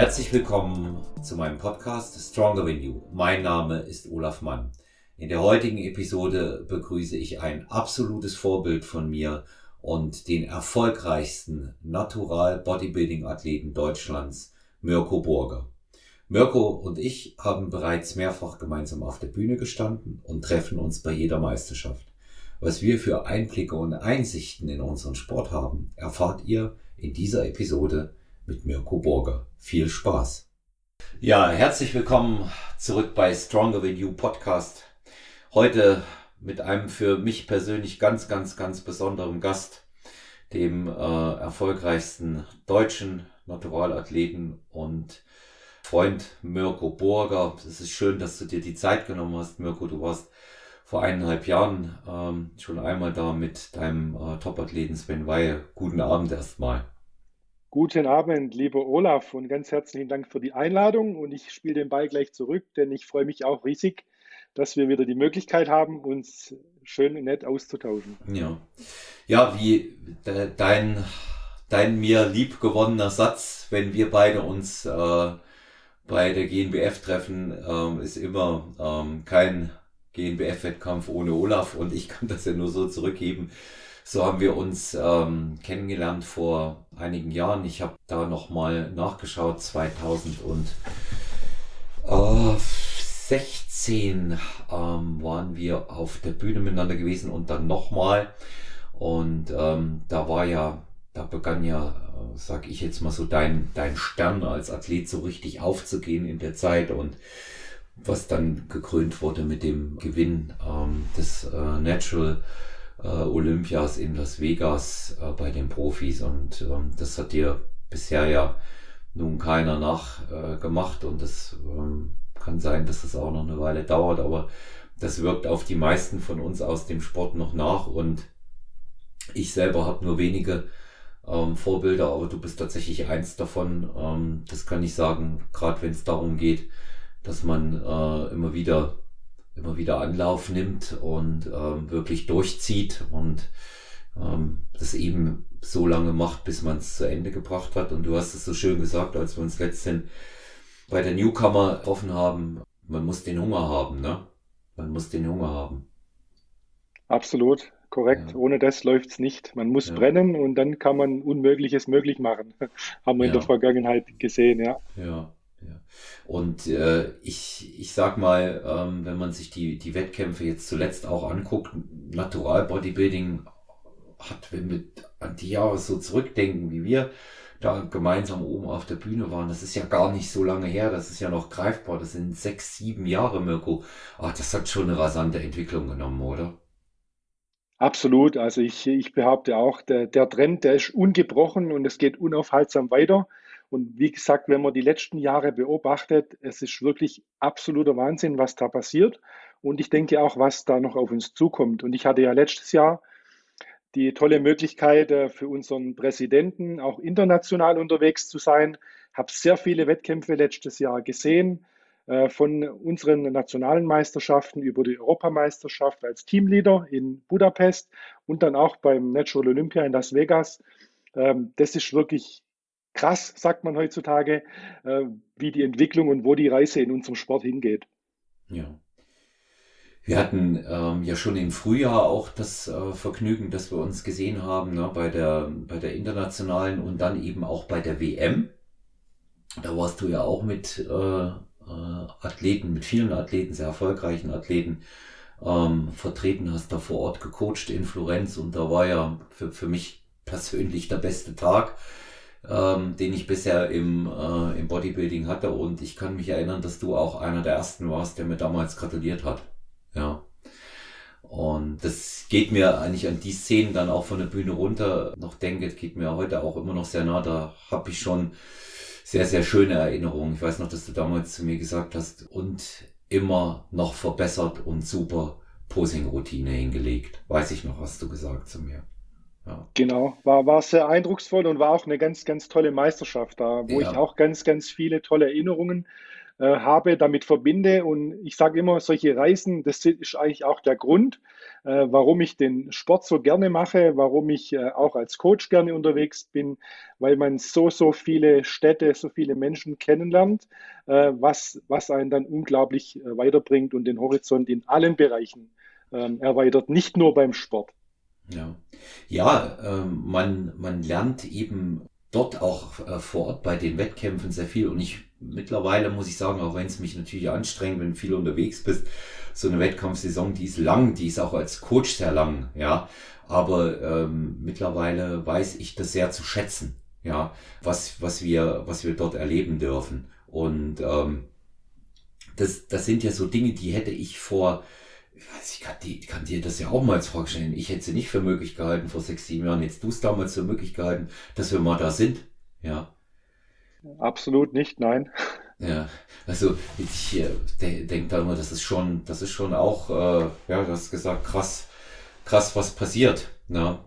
Herzlich willkommen zu meinem Podcast Stronger Than You. Mein Name ist Olaf Mann. In der heutigen Episode begrüße ich ein absolutes Vorbild von mir und den erfolgreichsten Natural Bodybuilding Athleten Deutschlands, Mirko Burger. Mirko und ich haben bereits mehrfach gemeinsam auf der Bühne gestanden und treffen uns bei jeder Meisterschaft. Was wir für Einblicke und Einsichten in unseren Sport haben, erfahrt ihr in dieser Episode mit Mirko Burger. Viel Spaß! Ja, herzlich willkommen zurück bei Stronger Than You Podcast. Heute mit einem für mich persönlich ganz, ganz, ganz besonderen Gast, dem äh, erfolgreichsten deutschen Naturalathleten und Freund Mirko Burger. Es ist schön, dass du dir die Zeit genommen hast, Mirko. Du warst vor eineinhalb Jahren ähm, schon einmal da mit deinem äh, Topathleten Sven Weihe. Guten Abend erstmal. Guten Abend, lieber Olaf, und ganz herzlichen Dank für die Einladung. Und ich spiele den Ball gleich zurück, denn ich freue mich auch riesig, dass wir wieder die Möglichkeit haben, uns schön nett auszutauschen. Ja, ja wie dein, dein mir liebgewonnener Satz, wenn wir beide uns äh, bei der GNBF treffen, ähm, ist immer ähm, kein GNBF-Wettkampf ohne Olaf und ich kann das ja nur so zurückgeben. So haben wir uns ähm, kennengelernt vor einigen Jahren. Ich habe da nochmal nachgeschaut, 2016 ähm, waren wir auf der Bühne miteinander gewesen und dann nochmal. Und ähm, da war ja, da begann ja, äh, sag ich jetzt mal so, dein, dein Stern als Athlet so richtig aufzugehen in der Zeit und was dann gekrönt wurde mit dem Gewinn ähm, des äh, Natural äh, Olympias in Las Vegas äh, bei den Profis und ähm, das hat dir bisher ja nun keiner nachgemacht äh, und das ähm, kann sein, dass das auch noch eine Weile dauert, aber das wirkt auf die meisten von uns aus dem Sport noch nach und ich selber habe nur wenige ähm, Vorbilder, aber du bist tatsächlich eins davon. Ähm, das kann ich sagen, gerade wenn es darum geht, dass man äh, immer wieder immer wieder Anlauf nimmt und ähm, wirklich durchzieht und ähm, das eben so lange macht, bis man es zu Ende gebracht hat. Und du hast es so schön gesagt, als wir uns letztens bei der Newcomer getroffen haben, man muss den Hunger haben, ne? Man muss den Hunger haben. Absolut, korrekt. Ja. Ohne das läuft's nicht. Man muss ja. brennen und dann kann man Unmögliches möglich machen. haben wir ja. in der Vergangenheit gesehen, ja. Ja. Ja. Und äh, ich, ich sag mal, ähm, wenn man sich die, die Wettkämpfe jetzt zuletzt auch anguckt, Natural Bodybuilding hat, wenn wir an die Jahre so zurückdenken, wie wir da gemeinsam oben auf der Bühne waren, das ist ja gar nicht so lange her, das ist ja noch greifbar, das sind sechs, sieben Jahre, Mirko. Ach, das hat schon eine rasante Entwicklung genommen, oder? Absolut. Also ich, ich behaupte auch, der, der Trend, der ist ungebrochen und es geht unaufhaltsam weiter. Und wie gesagt, wenn man die letzten Jahre beobachtet, es ist wirklich absoluter Wahnsinn, was da passiert. Und ich denke auch, was da noch auf uns zukommt. Und ich hatte ja letztes Jahr die tolle Möglichkeit äh, für unseren Präsidenten auch international unterwegs zu sein. Habe sehr viele Wettkämpfe letztes Jahr gesehen, äh, von unseren nationalen Meisterschaften über die Europameisterschaft als Teamleader in Budapest und dann auch beim Natural Olympia in Las Vegas. Ähm, das ist wirklich krass, sagt man heutzutage, äh, wie die Entwicklung und wo die Reise in unserem Sport hingeht. Ja. Wir hatten ähm, ja schon im Frühjahr auch das äh, Vergnügen, dass wir uns gesehen haben ne, bei, der, bei der internationalen und dann eben auch bei der WM. Da warst du ja auch mit äh, äh, Athleten, mit vielen Athleten, sehr erfolgreichen Athleten ähm, vertreten, hast da vor Ort gecoacht in Florenz und da war ja für, für mich persönlich der beste Tag ähm, den ich bisher im, äh, im Bodybuilding hatte. Und ich kann mich erinnern, dass du auch einer der ersten warst, der mir damals gratuliert hat. Ja. Und das geht mir eigentlich an die Szenen dann auch von der Bühne runter noch denke, geht mir heute auch immer noch sehr nah. Da habe ich schon sehr, sehr schöne Erinnerungen. Ich weiß noch, dass du damals zu mir gesagt hast, und immer noch verbessert und super Posing-Routine hingelegt. Weiß ich noch, hast du gesagt zu mir. Ja. Genau, war, war sehr eindrucksvoll und war auch eine ganz, ganz tolle Meisterschaft da, wo ja. ich auch ganz, ganz viele tolle Erinnerungen äh, habe, damit verbinde. Und ich sage immer, solche Reisen, das ist eigentlich auch der Grund, äh, warum ich den Sport so gerne mache, warum ich äh, auch als Coach gerne unterwegs bin, weil man so, so viele Städte, so viele Menschen kennenlernt, äh, was, was einen dann unglaublich äh, weiterbringt und den Horizont in allen Bereichen ähm, erweitert, nicht nur beim Sport. Ja, ja ähm, man, man lernt eben dort auch äh, vor Ort bei den Wettkämpfen sehr viel. Und ich mittlerweile muss ich sagen, auch wenn es mich natürlich anstrengt, wenn viel unterwegs bist, so eine Wettkampfsaison, die ist lang, die ist auch als Coach sehr lang, ja. Aber ähm, mittlerweile weiß ich das sehr zu schätzen, ja, was, was wir, was wir dort erleben dürfen. Und ähm, das, das sind ja so Dinge, die hätte ich vor ich kann, die, kann dir das ja auch mal als Frage stellen. Ich hätte sie nicht für möglich gehalten vor sechs, sieben Jahren. Jetzt du es damals für möglich gehalten, dass wir mal da sind. Ja. Absolut nicht, nein. Ja, also ich äh, denke da immer, das ist schon, das ist schon auch, äh, ja, du hast gesagt, krass, krass, was passiert. Ne?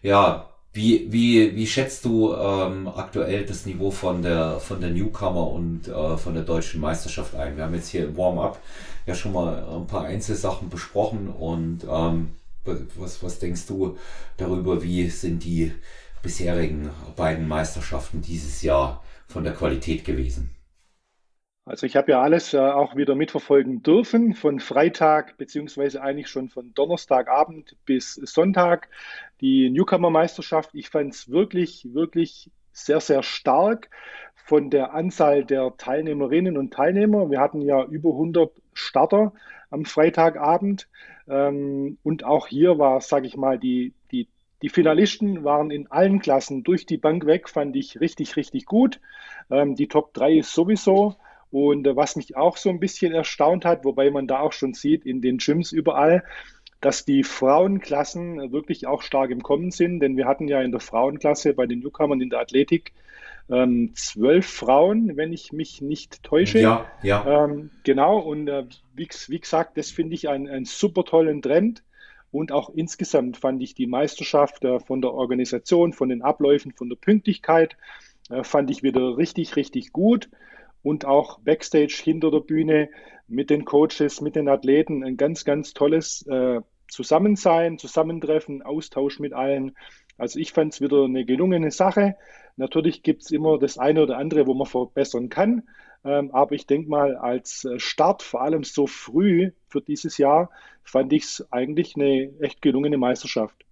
Ja, wie, wie, wie schätzt du ähm, aktuell das Niveau von der, von der Newcomer und äh, von der deutschen Meisterschaft ein? Wir haben jetzt hier im Warm-up ja schon mal ein paar Einzelsachen besprochen und ähm, was, was denkst du darüber, wie sind die bisherigen beiden Meisterschaften dieses Jahr von der Qualität gewesen? Also ich habe ja alles äh, auch wieder mitverfolgen dürfen, von Freitag beziehungsweise eigentlich schon von Donnerstagabend bis Sonntag. Die Newcomer-Meisterschaft, ich fand es wirklich, wirklich sehr, sehr stark von der Anzahl der Teilnehmerinnen und Teilnehmer. Wir hatten ja über 100 Starter am Freitagabend. Ähm, und auch hier war, sage ich mal, die, die, die Finalisten waren in allen Klassen durch die Bank weg, fand ich richtig, richtig gut. Ähm, die Top 3 ist sowieso. Und äh, was mich auch so ein bisschen erstaunt hat, wobei man da auch schon sieht in den Gyms überall, dass die Frauenklassen wirklich auch stark im Kommen sind, denn wir hatten ja in der Frauenklasse bei den Newcomern in der Athletik ähm, zwölf Frauen, wenn ich mich nicht täusche. Ja, ja. Ähm, genau, und äh, wie, wie, gesagt, das finde ich einen, super tollen Trend. Und auch insgesamt fand ich die Meisterschaft äh, von der Organisation, von den Abläufen, von der Pünktlichkeit, äh, fand ich wieder richtig, richtig gut und auch Backstage hinter der Bühne mit den Coaches, mit den Athleten ein ganz, ganz tolles äh, Zusammensein, Zusammentreffen, Austausch mit allen. Also ich fand es wieder eine gelungene Sache. Natürlich gibt es immer das eine oder andere, wo man verbessern kann. Ähm, aber ich denke mal, als äh, Start, vor allem so früh für dieses Jahr, fand ich es eigentlich eine echt gelungene Meisterschaft.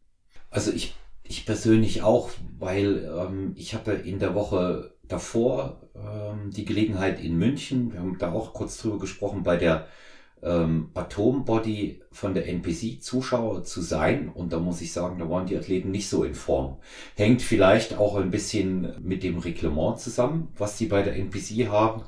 Also ich, ich persönlich auch, weil ähm, ich hatte in der Woche davor ähm, die Gelegenheit in München, wir haben da auch kurz drüber gesprochen, bei der ähm, Atombody von der NPC Zuschauer zu sein. Und da muss ich sagen, da waren die Athleten nicht so in Form. Hängt vielleicht auch ein bisschen mit dem Reglement zusammen, was die bei der NPC haben.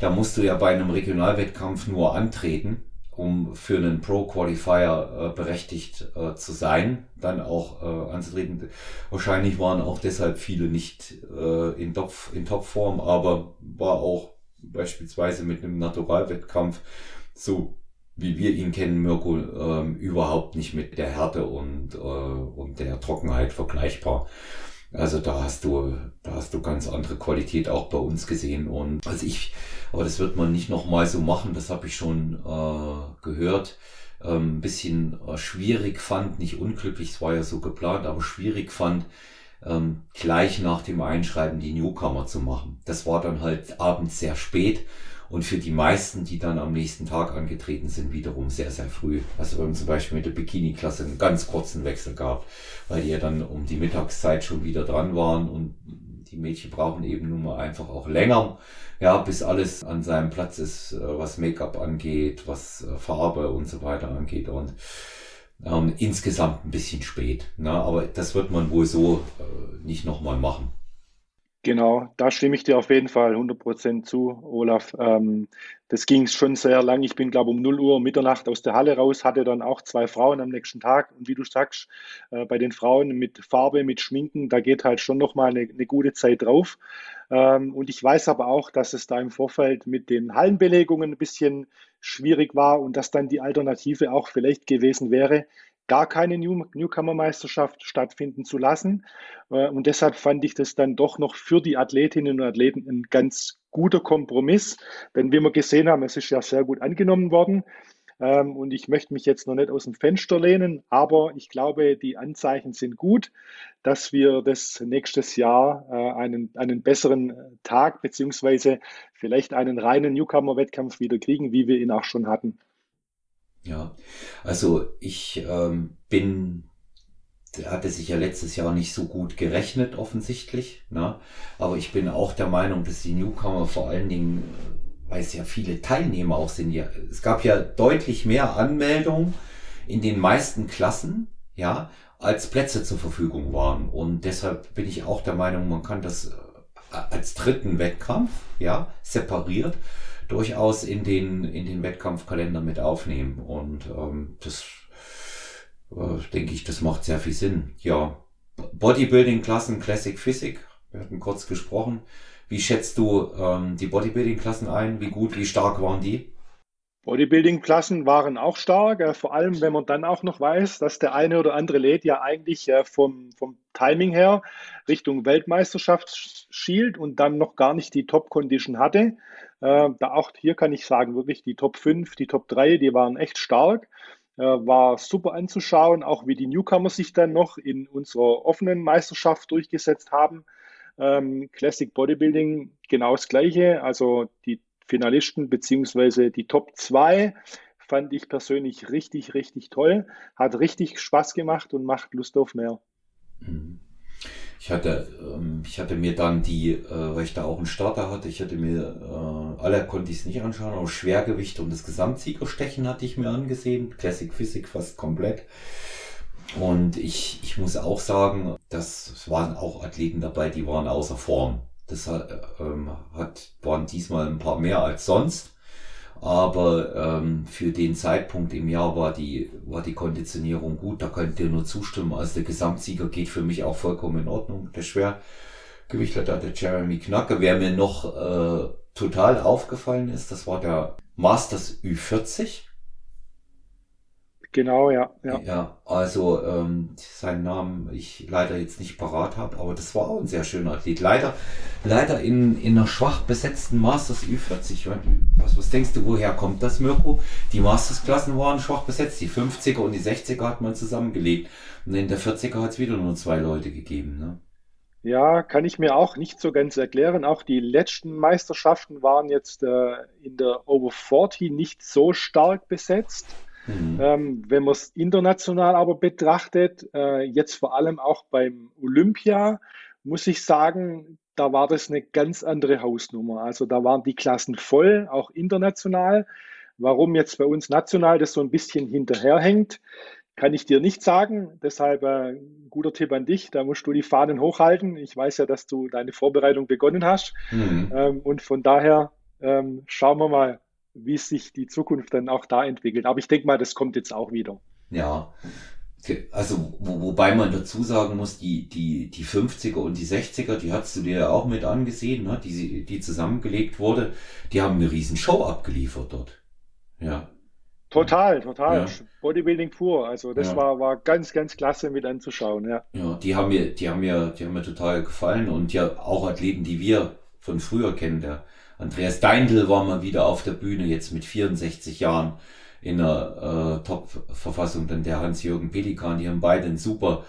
Da musst du ja bei einem Regionalwettkampf nur antreten um für einen Pro-Qualifier äh, berechtigt äh, zu sein, dann auch äh, anzutreten. Wahrscheinlich waren auch deshalb viele nicht äh, in, Top, in Topform, aber war auch beispielsweise mit einem Naturalwettkampf so wie wir ihn kennen, Mirko, ähm, überhaupt nicht mit der Härte und, äh, und der Trockenheit vergleichbar. Also da hast du, da hast du ganz andere Qualität auch bei uns gesehen. Und also ich, aber das wird man nicht nochmal so machen, das habe ich schon äh, gehört. Ähm, ein bisschen äh, schwierig fand, nicht unglücklich, es war ja so geplant, aber schwierig fand, ähm, gleich nach dem Einschreiben die Newcomer zu machen. Das war dann halt abends sehr spät und für die meisten, die dann am nächsten Tag angetreten sind, wiederum sehr, sehr früh. Also haben zum Beispiel mit der Bikini-Klasse einen ganz kurzen Wechsel gehabt, weil die ja dann um die Mittagszeit schon wieder dran waren und die Mädchen brauchen eben nun mal einfach auch länger, ja, bis alles an seinem Platz ist, äh, was Make-up angeht, was äh, Farbe und so weiter angeht und ähm, insgesamt ein bisschen spät. Ne? Aber das wird man wohl so äh, nicht nochmal machen. Genau, da stimme ich dir auf jeden Fall 100% zu, Olaf. Ähm, das ging schon sehr lang. Ich bin, glaube ich, um 0 Uhr Mitternacht aus der Halle raus, hatte dann auch zwei Frauen am nächsten Tag. Und wie du sagst, äh, bei den Frauen mit Farbe, mit Schminken, da geht halt schon nochmal eine, eine gute Zeit drauf. Ähm, und ich weiß aber auch, dass es da im Vorfeld mit den Hallenbelegungen ein bisschen schwierig war und dass dann die Alternative auch vielleicht gewesen wäre, gar keine New Newcomer-Meisterschaft stattfinden zu lassen. Äh, und deshalb fand ich das dann doch noch für die Athletinnen und Athleten ein ganz guter Kompromiss. Denn wie wir gesehen haben, es ist ja sehr gut angenommen worden. Ähm, und ich möchte mich jetzt noch nicht aus dem Fenster lehnen, aber ich glaube, die Anzeichen sind gut, dass wir das nächstes Jahr äh, einen, einen besseren Tag beziehungsweise vielleicht einen reinen Newcomer-Wettkampf wieder kriegen, wie wir ihn auch schon hatten. Ja, also ich ähm, bin, hatte sich ja letztes Jahr nicht so gut gerechnet offensichtlich, ne? aber ich bin auch der Meinung, dass die Newcomer vor allen Dingen, äh, weil es ja viele Teilnehmer auch sind, ja, es gab ja deutlich mehr Anmeldungen in den meisten Klassen, ja, als Plätze zur Verfügung waren. Und deshalb bin ich auch der Meinung, man kann das äh, als dritten Wettkampf, ja, separiert durchaus in den, in den Wettkampfkalender mit aufnehmen. Und ähm, das äh, denke ich, das macht sehr viel Sinn. Ja, Bodybuilding-Klassen, Classic Physik, wir hatten kurz gesprochen. Wie schätzt du ähm, die Bodybuilding-Klassen ein? Wie gut, wie stark waren die? Bodybuilding-Klassen waren auch stark, äh, vor allem wenn man dann auch noch weiß, dass der eine oder andere Led ja eigentlich äh, vom, vom Timing her Richtung Weltmeisterschaft schielt und dann noch gar nicht die Top-Condition hatte. Äh, da auch hier kann ich sagen, wirklich die Top 5, die Top 3, die waren echt stark. Äh, war super anzuschauen, auch wie die Newcomer sich dann noch in unserer offenen Meisterschaft durchgesetzt haben. Ähm, Classic Bodybuilding genau das gleiche. Also die Finalisten beziehungsweise die Top 2 fand ich persönlich richtig, richtig toll. Hat richtig Spaß gemacht und macht Lust auf mehr. Mhm. Ich hatte, ähm, ich hatte mir dann die, äh, weil ich da auch einen Starter hatte, ich hatte mir, äh, alle konnte ich es nicht anschauen, aber Schwergewicht und das Gesamtsiegerstechen hatte ich mir angesehen. Classic Physik fast komplett. Und ich, ich muss auch sagen, dass es waren auch Athleten dabei, die waren außer Form. Das hat, ähm, hat, waren diesmal ein paar mehr als sonst. Aber ähm, für den Zeitpunkt im Jahr war die, war die Konditionierung gut. Da könnt ihr nur zustimmen. Also der Gesamtsieger geht für mich auch vollkommen in Ordnung. Der Schwergewichtler, der Jeremy Knacke. Wer mir noch äh, total aufgefallen ist, das war der Masters Ü40. Genau, ja. Ja, ja also ähm, seinen Namen ich leider jetzt nicht parat habe, aber das war auch ein sehr schöner Athlet. Leider, leider in, in einer schwach besetzten Masters Ü40. Was, was denkst du, woher kommt das, Mirko? Die Masters-Klassen waren schwach besetzt. Die 50er und die 60er hat man zusammengelegt. Und in der 40er hat es wieder nur zwei Leute gegeben. Ne? Ja, kann ich mir auch nicht so ganz erklären. Auch die letzten Meisterschaften waren jetzt äh, in der Over 40 nicht so stark besetzt. Mhm. Ähm, wenn man es international aber betrachtet, äh, jetzt vor allem auch beim Olympia, muss ich sagen, da war das eine ganz andere Hausnummer. Also da waren die Klassen voll, auch international. Warum jetzt bei uns national das so ein bisschen hinterherhängt, kann ich dir nicht sagen. Deshalb äh, guter Tipp an dich. Da musst du die Fahnen hochhalten. Ich weiß ja, dass du deine Vorbereitung begonnen hast. Mhm. Ähm, und von daher ähm, schauen wir mal, wie sich die Zukunft dann auch da entwickelt. Aber ich denke mal, das kommt jetzt auch wieder. Ja. Also, wo, wobei man dazu sagen muss, die, die, die 50er und die 60er, die hast du dir ja auch mit angesehen, ne? die, die zusammengelegt wurde, die haben eine riesen Show abgeliefert dort. Ja. Total, total. Ja. Bodybuilding pur. Also das ja. war, war ganz, ganz klasse mit anzuschauen, ja. Ja, die haben mir, die haben mir, die haben mir total gefallen und ja auch Athleten, die wir von früher kennen, der Andreas Deindl war mal wieder auf der Bühne, jetzt mit 64 Jahren in einer äh, Top-Verfassung. Dann der Hans-Jürgen Pelikan, die haben beide ein super,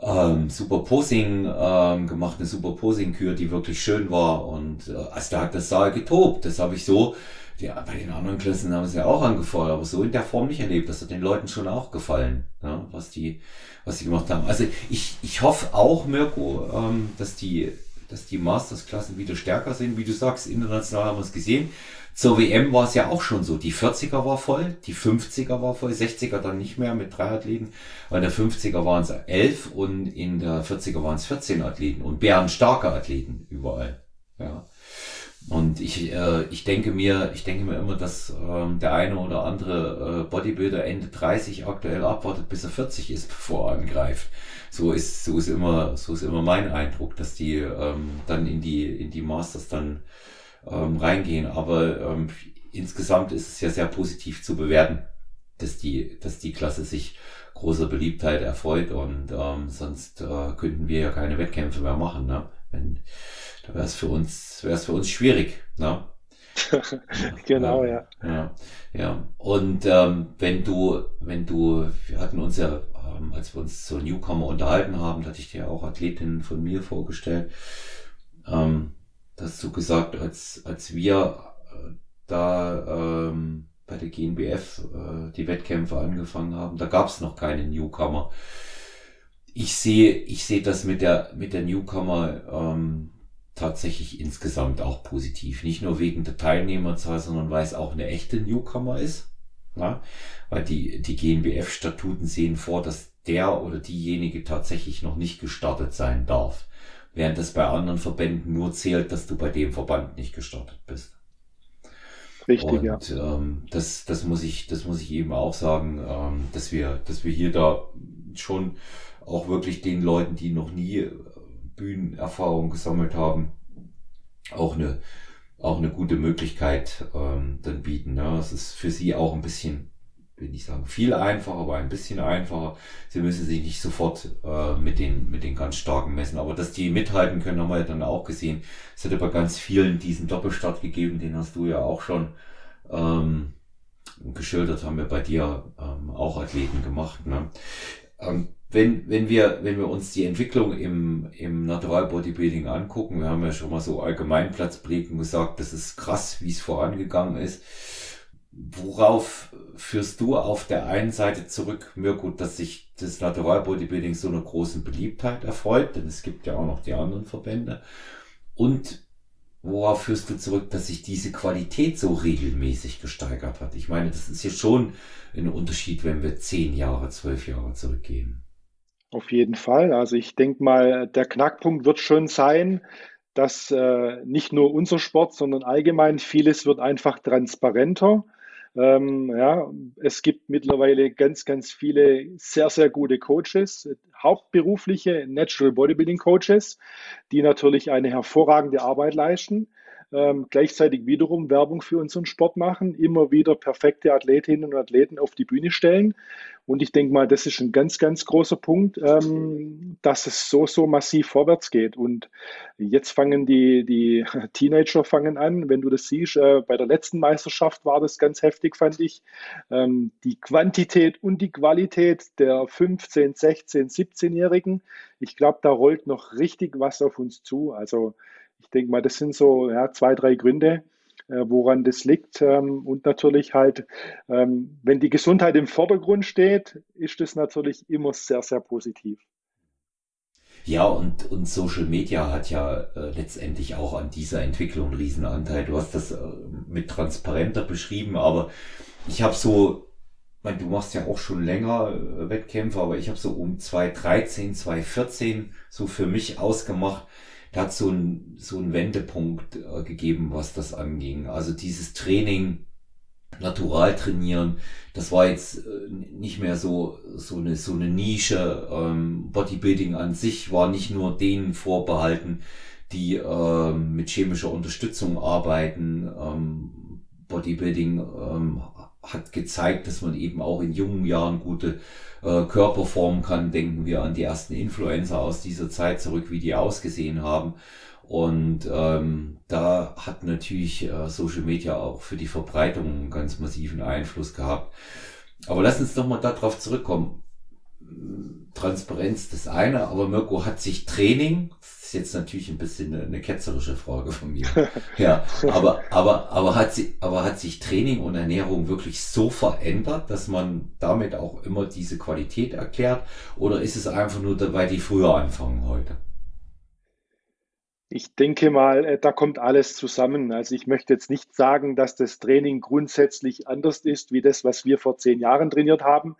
ähm, super Posing ähm, gemacht, eine super Posing-Kür, die wirklich schön war. Und äh, also da hat das Saal getobt. Das habe ich so, ja, bei den anderen Klassen haben sie ja auch angefeuert, aber so in der Form nicht erlebt. Das hat den Leuten schon auch gefallen, ja, was die, was die gemacht haben. Also ich, ich hoffe auch, Mirko, ähm, dass die dass die Masters-Klassen wieder stärker sind. Wie du sagst, international haben wir es gesehen. Zur WM war es ja auch schon so. Die 40er war voll, die 50er war voll, 60er dann nicht mehr mit drei Athleten. In der 50er waren es elf und in der 40er waren es 14 Athleten und bärenstarke Athleten überall. Ja. Und ich, äh, ich denke mir, ich denke mir immer, dass ähm, der eine oder andere äh, Bodybuilder Ende 30 aktuell abwartet, bis er 40 ist, bevor er angreift. So ist, so ist immer, so ist immer mein Eindruck, dass die ähm, dann in die, in die Masters dann ähm, reingehen. Aber ähm, insgesamt ist es ja sehr positiv zu bewerten. dass die, dass die Klasse sich großer Beliebtheit erfreut und ähm, sonst äh, könnten wir ja keine Wettkämpfe mehr machen. Ne? Wenn, da wäre es für uns, wäre es für uns schwierig. Ne? genau, ja. Ja, ja. Und ähm, wenn du, wenn du, wir hatten uns ja, ähm, als wir uns zur Newcomer unterhalten haben, da hatte ich dir auch Athletinnen von mir vorgestellt. Ähm, hast du gesagt, als, als wir äh, da ähm, bei der GNBF äh, die Wettkämpfe angefangen haben, da gab es noch keine Newcomer. Ich sehe, ich sehe das mit der mit der Newcomer ähm, tatsächlich insgesamt auch positiv. Nicht nur wegen der Teilnehmerzahl, sondern weil es auch eine echte Newcomer ist. Ja? Weil die, die GNBF-Statuten sehen vor, dass der oder diejenige tatsächlich noch nicht gestartet sein darf. Während das bei anderen Verbänden nur zählt, dass du bei dem Verband nicht gestartet bist. Richtig, und, ja. Ähm, das, das muss ich, das muss ich eben auch sagen, ähm, dass wir, dass wir hier da schon auch wirklich den Leuten, die noch nie Bühnenerfahrung gesammelt haben, auch eine, auch eine gute Möglichkeit ähm, dann bieten. Ne? Es ist für sie auch ein bisschen, will nicht sagen viel einfacher, aber ein bisschen einfacher. Sie müssen sich nicht sofort äh, mit, den, mit den ganz starken messen. Aber dass die mithalten können, haben wir ja dann auch gesehen. Es hat aber ganz vielen diesen Doppelstart gegeben, den hast du ja auch schon ähm, geschildert, haben wir bei dir ähm, auch Athleten gemacht. Ne? Ähm, wenn, wenn wir, wenn wir uns die Entwicklung im, im Natural Bodybuilding angucken, wir haben ja schon mal so Allgemeinplatzblicken gesagt, das ist krass, wie es vorangegangen ist. Worauf führst du auf der einen Seite zurück, Mirko, dass sich das Natural Bodybuilding so einer großen Beliebtheit erfreut, denn es gibt ja auch noch die anderen Verbände. Und worauf führst du zurück, dass sich diese Qualität so regelmäßig gesteigert hat? Ich meine, das ist ja schon ein Unterschied, wenn wir zehn Jahre, zwölf Jahre zurückgehen. Auf jeden Fall. Also ich denke mal, der Knackpunkt wird schon sein, dass äh, nicht nur unser Sport, sondern allgemein vieles wird einfach transparenter. Ähm, ja, es gibt mittlerweile ganz, ganz viele sehr, sehr gute Coaches, hauptberufliche Natural Bodybuilding Coaches, die natürlich eine hervorragende Arbeit leisten ähm, gleichzeitig wiederum Werbung für unseren Sport machen, immer wieder perfekte Athletinnen und Athleten auf die Bühne stellen. Und ich denke mal, das ist ein ganz, ganz großer Punkt, ähm, dass es so, so massiv vorwärts geht. Und jetzt fangen die, die Teenager fangen an, wenn du das siehst, äh, bei der letzten Meisterschaft war das ganz heftig, fand ich. Ähm, die Quantität und die Qualität der 15, 16, 17-Jährigen, ich glaube, da rollt noch richtig was auf uns zu. Also ich denke mal, das sind so ja, zwei, drei Gründe, äh, woran das liegt. Ähm, und natürlich halt, ähm, wenn die Gesundheit im Vordergrund steht, ist das natürlich immer sehr, sehr positiv. Ja, und, und Social Media hat ja äh, letztendlich auch an dieser Entwicklung einen Riesenanteil. Du hast das äh, mit transparenter beschrieben, aber ich habe so, mein, du machst ja auch schon länger äh, Wettkämpfe, aber ich habe so um 2013, 2014 so für mich ausgemacht, hat so ein, so ein Wendepunkt äh, gegeben, was das anging. Also dieses Training, natural trainieren, das war jetzt äh, nicht mehr so, so eine, so eine Nische. Ähm, Bodybuilding an sich war nicht nur denen vorbehalten, die ähm, mit chemischer Unterstützung arbeiten. Ähm, Bodybuilding ähm, hat gezeigt, dass man eben auch in jungen Jahren gute äh, Körper formen kann. Denken wir an die ersten Influencer aus dieser Zeit zurück, wie die ausgesehen haben. Und ähm, da hat natürlich äh, Social Media auch für die Verbreitung einen ganz massiven Einfluss gehabt. Aber lass uns doch mal darauf zurückkommen. Transparenz das eine, aber Mirko hat sich Training, das ist jetzt natürlich ein bisschen eine, eine ketzerische Frage von mir. ja, aber, aber, aber hat sie, aber hat sich Training und Ernährung wirklich so verändert, dass man damit auch immer diese Qualität erklärt? Oder ist es einfach nur dabei, die früher anfangen heute? Ich denke mal, äh, da kommt alles zusammen. Also ich möchte jetzt nicht sagen, dass das Training grundsätzlich anders ist wie das, was wir vor zehn Jahren trainiert haben.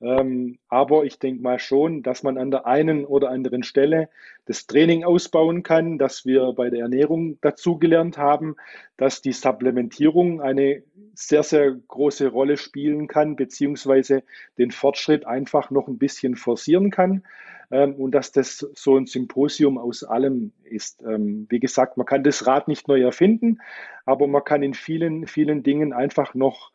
Ähm, aber ich denke mal schon, dass man an der einen oder anderen Stelle das Training ausbauen kann, dass wir bei der Ernährung dazugelernt haben, dass die Supplementierung eine sehr, sehr große Rolle spielen kann, beziehungsweise den Fortschritt einfach noch ein bisschen forcieren kann ähm, und dass das so ein Symposium aus allem ist. Ähm, wie gesagt, man kann das Rad nicht neu erfinden, aber man kann in vielen, vielen Dingen einfach noch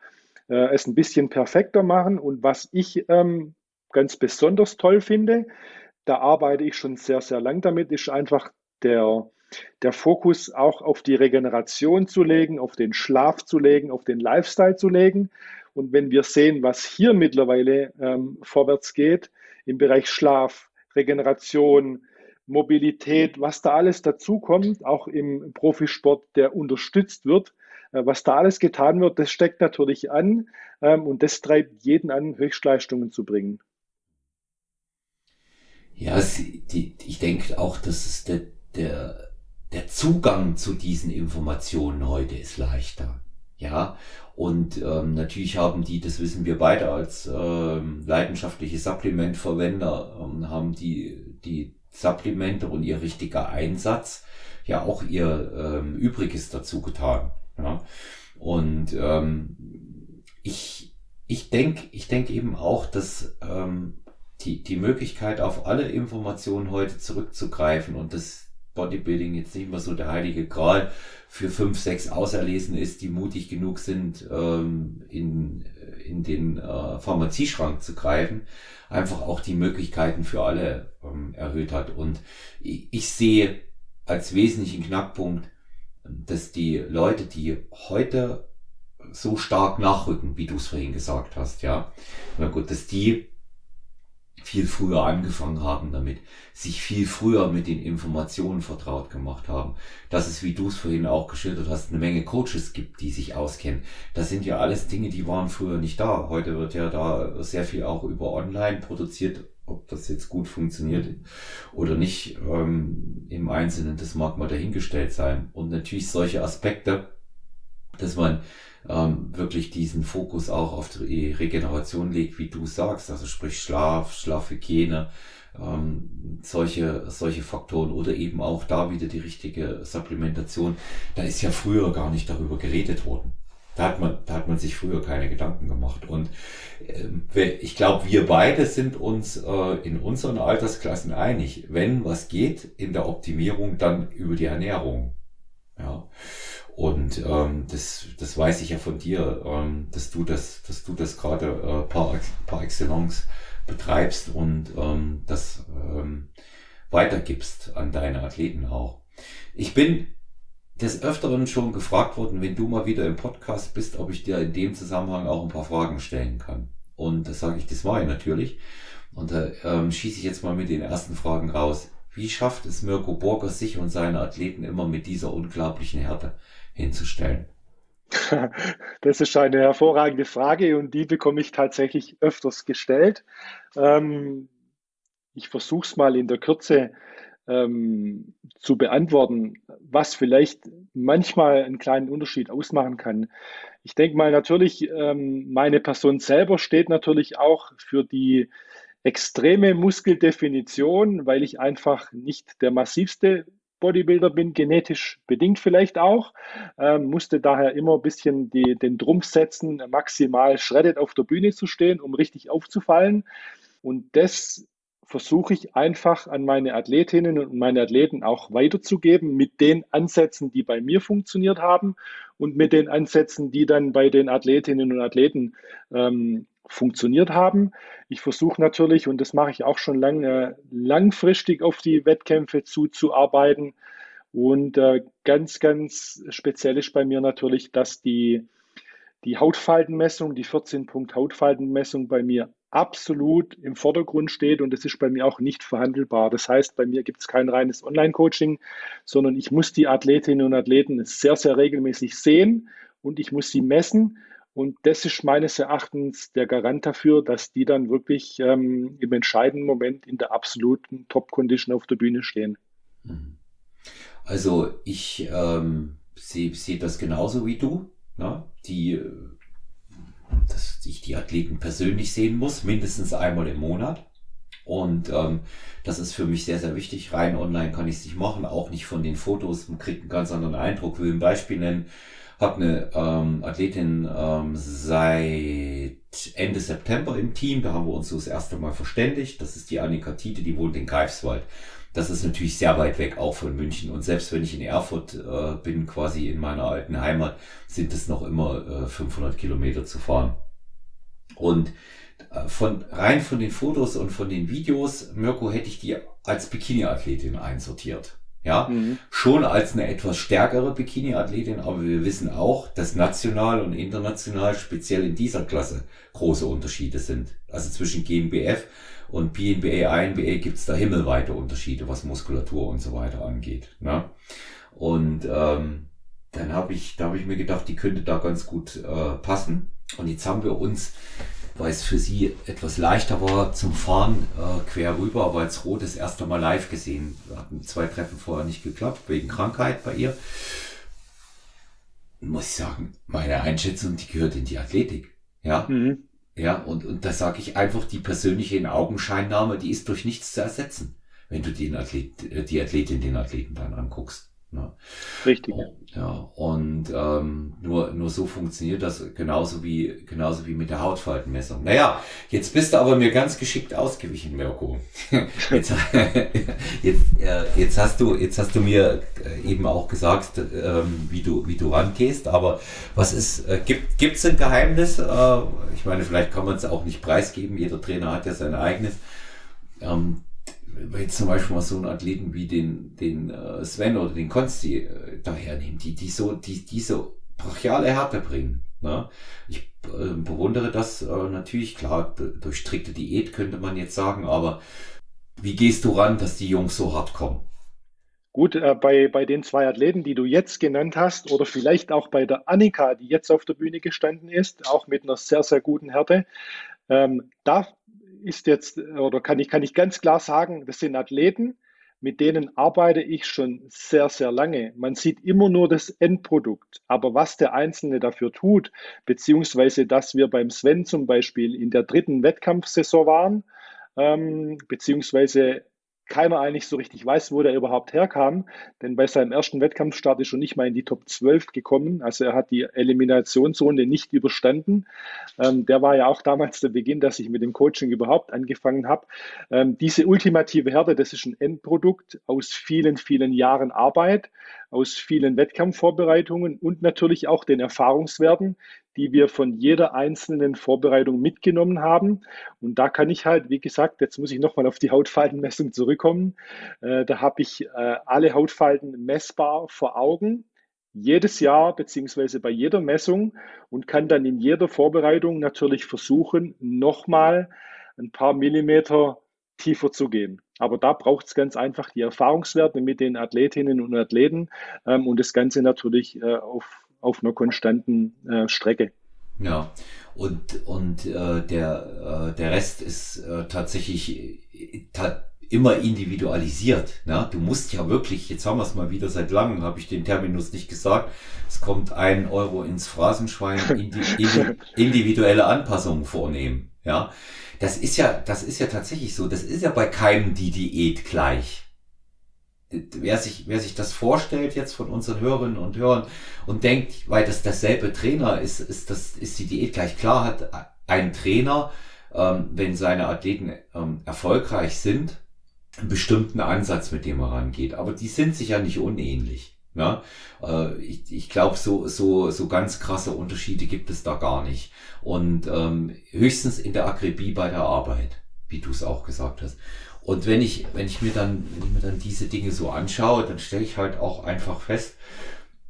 äh, es ein bisschen perfekter machen. Und was ich ähm, ganz besonders toll finde, da arbeite ich schon sehr, sehr lang damit, ist einfach der, der Fokus auch auf die Regeneration zu legen, auf den Schlaf zu legen, auf den Lifestyle zu legen. Und wenn wir sehen, was hier mittlerweile ähm, vorwärts geht im Bereich Schlaf, Regeneration, Mobilität, was da alles dazukommt, auch im Profisport, der unterstützt wird, was da alles getan wird, das steckt natürlich an ähm, und das treibt jeden an, Höchstleistungen zu bringen. Ja, ich denke auch, dass es der, der, der Zugang zu diesen Informationen heute ist leichter. Ja, und ähm, natürlich haben die, das wissen wir beide als ähm, leidenschaftliche Supplementverwender, ähm, haben die, die Supplemente und ihr richtiger Einsatz ja auch ihr ähm, Übriges dazu getan. Ja? Und ähm, ich, ich denke ich denk eben auch, dass ähm, die, die Möglichkeit, auf alle Informationen heute zurückzugreifen und das Bodybuilding jetzt nicht mehr so der heilige Gral für fünf, sechs Auserlesen ist, die mutig genug sind, ähm, in, in den äh, Pharmazieschrank zu greifen, einfach auch die Möglichkeiten für alle ähm, erhöht hat. Und ich, ich sehe als wesentlichen Knackpunkt, dass die Leute, die heute so stark nachrücken, wie du es vorhin gesagt hast, ja, na gut, dass die viel früher angefangen haben damit, sich viel früher mit den Informationen vertraut gemacht haben, dass es, wie du es vorhin auch geschildert hast, eine Menge Coaches gibt, die sich auskennen. Das sind ja alles Dinge, die waren früher nicht da. Heute wird ja da sehr viel auch über online produziert. Ob das jetzt gut funktioniert oder nicht ähm, im Einzelnen, das mag mal dahingestellt sein. Und natürlich solche Aspekte, dass man ähm, wirklich diesen Fokus auch auf die Regeneration legt, wie du sagst, also sprich Schlaf, Schlafhygiene, ähm, solche, solche Faktoren oder eben auch da wieder die richtige Supplementation. Da ist ja früher gar nicht darüber geredet worden. Da hat man, da hat man sich früher keine Gedanken gemacht. Und äh, ich glaube, wir beide sind uns äh, in unseren Altersklassen einig. Wenn was geht in der Optimierung, dann über die Ernährung. Ja. Und ähm, das, das weiß ich ja von dir, ähm, dass du das, dass du das gerade äh, par, par excellence betreibst und ähm, das ähm, weitergibst an deine Athleten auch. Ich bin des Öfteren schon gefragt worden, wenn du mal wieder im Podcast bist, ob ich dir in dem Zusammenhang auch ein paar Fragen stellen kann. Und das sage ich, das war ich natürlich. Und da ähm, schieße ich jetzt mal mit den ersten Fragen raus. Wie schafft es Mirko Borger, sich und seine Athleten immer mit dieser unglaublichen Härte? hinzustellen? Das ist eine hervorragende Frage und die bekomme ich tatsächlich öfters gestellt. Ähm, ich versuche es mal in der Kürze ähm, zu beantworten, was vielleicht manchmal einen kleinen Unterschied ausmachen kann. Ich denke mal natürlich, ähm, meine Person selber steht natürlich auch für die extreme Muskeldefinition, weil ich einfach nicht der massivste Bodybuilder bin, genetisch bedingt vielleicht auch, ähm, musste daher immer ein bisschen die, den Drumpf setzen, maximal shredded auf der Bühne zu stehen, um richtig aufzufallen. Und das versuche ich einfach an meine Athletinnen und meine Athleten auch weiterzugeben mit den Ansätzen, die bei mir funktioniert haben und mit den Ansätzen, die dann bei den Athletinnen und Athleten ähm, funktioniert haben. Ich versuche natürlich, und das mache ich auch schon lange, langfristig auf die Wettkämpfe zuzuarbeiten. Und äh, ganz, ganz speziell ist bei mir natürlich, dass die, die Hautfaltenmessung, die 14-Punkt-Hautfaltenmessung bei mir absolut im Vordergrund steht und das ist bei mir auch nicht verhandelbar. Das heißt, bei mir gibt es kein reines Online-Coaching, sondern ich muss die Athletinnen und Athleten sehr, sehr regelmäßig sehen und ich muss sie messen und das ist meines Erachtens der Garant dafür, dass die dann wirklich ähm, im entscheidenden Moment in der absoluten Top-Condition auf der Bühne stehen. Mhm. Also ich ähm, sehe seh das genauso wie du, ne? die, dass ich die Athleten persönlich sehen muss, mindestens einmal im Monat. Und ähm, das ist für mich sehr, sehr wichtig. Rein online kann ich es nicht machen, auch nicht von den Fotos. Man kriegt einen ganz anderen Eindruck. Ich will ein Beispiel nennen habe eine ähm, Athletin ähm, seit Ende September im Team. Da haben wir uns so das erste Mal verständigt. Das ist die Annika Tite, die wohnt in Greifswald. Das ist natürlich sehr weit weg auch von München. Und selbst wenn ich in Erfurt äh, bin, quasi in meiner alten Heimat, sind es noch immer äh, 500 Kilometer zu fahren. Und äh, von rein von den Fotos und von den Videos, Mirko, hätte ich die als Bikini-Athletin einsortiert. Ja, mhm. schon als eine etwas stärkere Bikini-Athletin, aber wir wissen auch, dass national und international speziell in dieser Klasse große Unterschiede sind. Also zwischen GmbF und PNBA, INBA gibt es da himmelweite Unterschiede, was Muskulatur und so weiter angeht. Ne? Und ähm, dann habe ich, da habe ich mir gedacht, die könnte da ganz gut äh, passen. Und jetzt haben wir uns weil es für sie etwas leichter war zum Fahren äh, quer rüber, aber als Rot das erste Mal live gesehen. Wir hatten zwei Treffen vorher nicht geklappt, wegen Krankheit bei ihr. Muss ich sagen, meine Einschätzung, die gehört in die Athletik. Ja. Mhm. Ja, und, und da sage ich einfach, die persönliche in Augenscheinnahme, die ist durch nichts zu ersetzen, wenn du den Athlet, äh, die Athletin, den Athleten dann anguckst. Ne? Richtig. Ja, und ähm, nur, nur so funktioniert das genauso wie, genauso wie mit der Hautfaltenmessung. Naja, jetzt bist du aber mir ganz geschickt ausgewichen, Mirko. jetzt, jetzt, äh, jetzt, hast du, jetzt hast du mir äh, eben auch gesagt, ähm, wie, du, wie du rangehst, aber was ist, äh, gibt gibt's ein Geheimnis? Äh, ich meine, vielleicht kann man es auch nicht preisgeben, jeder Trainer hat ja sein eigenes. Ähm, jetzt zum Beispiel mal so einen Athleten wie den, den äh, Sven oder den Konsti äh, dahernehmen, die, die so, die, die so brachiale Härte bringen. Ne? Ich äh, bewundere das äh, natürlich, klar, durch strikte Diät könnte man jetzt sagen, aber wie gehst du ran, dass die Jungs so hart kommen? Gut, äh, bei, bei den zwei Athleten, die du jetzt genannt hast, oder vielleicht auch bei der Annika, die jetzt auf der Bühne gestanden ist, auch mit einer sehr, sehr guten Härte, ähm, da ist jetzt, oder kann ich, kann ich ganz klar sagen, das sind Athleten, mit denen arbeite ich schon sehr, sehr lange. Man sieht immer nur das Endprodukt, aber was der Einzelne dafür tut, beziehungsweise dass wir beim Sven zum Beispiel in der dritten Wettkampfsaison waren, ähm, beziehungsweise keiner eigentlich so richtig weiß, wo der überhaupt herkam, denn bei seinem ersten Wettkampfstart ist er nicht mal in die Top 12 gekommen, also er hat die Eliminationsrunde nicht überstanden. Ähm, der war ja auch damals der Beginn, dass ich mit dem Coaching überhaupt angefangen habe. Ähm, diese ultimative Härte, das ist ein Endprodukt aus vielen, vielen Jahren Arbeit, aus vielen Wettkampfvorbereitungen und natürlich auch den Erfahrungswerten, die wir von jeder einzelnen Vorbereitung mitgenommen haben. Und da kann ich halt, wie gesagt, jetzt muss ich nochmal auf die Hautfaltenmessung zurückkommen. Äh, da habe ich äh, alle Hautfalten messbar vor Augen, jedes Jahr beziehungsweise bei jeder Messung und kann dann in jeder Vorbereitung natürlich versuchen, nochmal ein paar Millimeter tiefer zu gehen. Aber da braucht es ganz einfach die Erfahrungswerte mit den Athletinnen und Athleten ähm, und das Ganze natürlich äh, auf auf einer konstanten äh, Strecke. Ja, und, und äh, der, äh, der Rest ist äh, tatsächlich äh, ta immer individualisiert. Ne? Du musst ja wirklich, jetzt haben wir es mal wieder seit langem, habe ich den Terminus nicht gesagt, es kommt ein Euro ins Phrasenschwein, indi indi individuelle Anpassungen vornehmen. Ja, das ist ja, das ist ja tatsächlich so. Das ist ja bei keinem die Diät gleich wer sich, wer sich das vorstellt jetzt von unseren Hörerinnen und Hörern und denkt, weil das dasselbe Trainer ist, ist das, ist die Diät gleich klar, hat ein Trainer, ähm, wenn seine Athleten ähm, erfolgreich sind, einen bestimmten Ansatz, mit dem er rangeht. Aber die sind sich ja nicht unähnlich. Ja? Äh, ich ich glaube, so, so, so ganz krasse Unterschiede gibt es da gar nicht. Und ähm, höchstens in der Akribie bei der Arbeit, wie du es auch gesagt hast. Und wenn ich, wenn ich mir dann, wenn ich mir dann diese Dinge so anschaue, dann stelle ich halt auch einfach fest,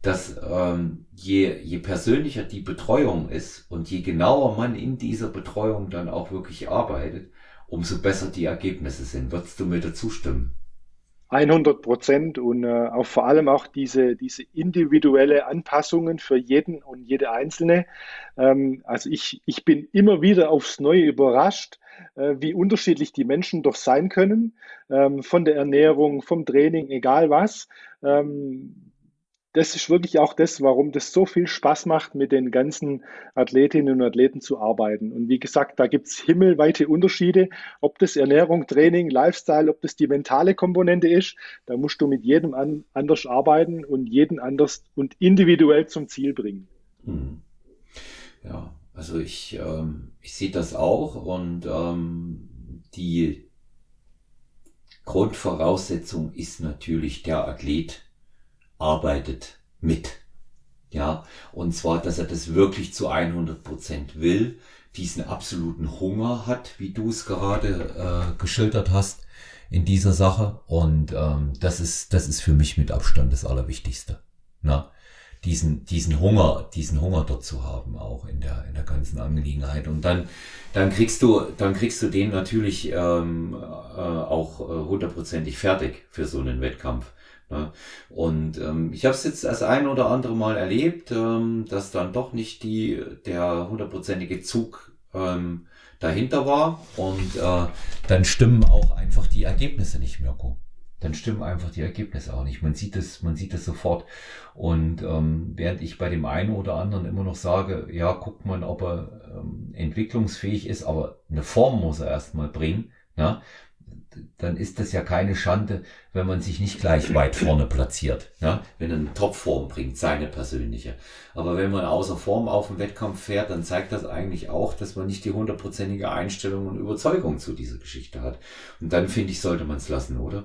dass ähm, je, je persönlicher die Betreuung ist und je genauer man in dieser Betreuung dann auch wirklich arbeitet, umso besser die Ergebnisse sind. Würdest du mir dazu stimmen? 100 Prozent und äh, auch vor allem auch diese, diese individuelle Anpassungen für jeden und jede Einzelne. Ähm, also ich, ich bin immer wieder aufs Neue überrascht, wie unterschiedlich die Menschen doch sein können, ähm, von der Ernährung, vom Training, egal was. Ähm, das ist wirklich auch das, warum das so viel Spaß macht, mit den ganzen Athletinnen und Athleten zu arbeiten. Und wie gesagt, da gibt es himmelweite Unterschiede, ob das Ernährung, Training, Lifestyle, ob das die mentale Komponente ist. Da musst du mit jedem an, anders arbeiten und jeden anders und individuell zum Ziel bringen. Hm. Ja, also ich, ähm, ich sehe das auch und ähm, die Grundvoraussetzung ist natürlich, der Athlet arbeitet mit. Ja, und zwar, dass er das wirklich zu 100 Prozent will, diesen absoluten Hunger hat, wie du es gerade äh, geschildert hast in dieser Sache. Und ähm, das ist, das ist für mich mit Abstand das Allerwichtigste. Na, diesen, diesen Hunger, diesen Hunger dort zu haben, auch in der, in der ganzen Angelegenheit. Und dann, dann kriegst du, dann kriegst du den natürlich ähm, äh, auch äh, hundertprozentig fertig für so einen Wettkampf. Ne? Und ähm, ich habe es jetzt das ein oder andere Mal erlebt, ähm, dass dann doch nicht die der hundertprozentige Zug ähm, dahinter war und äh, dann stimmen auch einfach die Ergebnisse nicht, Mirko dann stimmen einfach die Ergebnisse auch nicht. Man sieht es, man sieht es sofort. Und ähm, während ich bei dem einen oder anderen immer noch sage, ja, guckt man, ob er ähm, entwicklungsfähig ist, aber eine Form muss er erstmal bringen, ja, dann ist das ja keine Schande, wenn man sich nicht gleich weit vorne platziert, ja, wenn er eine Topform bringt, seine persönliche. Aber wenn man außer Form auf den Wettkampf fährt, dann zeigt das eigentlich auch, dass man nicht die hundertprozentige Einstellung und Überzeugung zu dieser Geschichte hat. Und dann finde ich, sollte man es lassen, oder?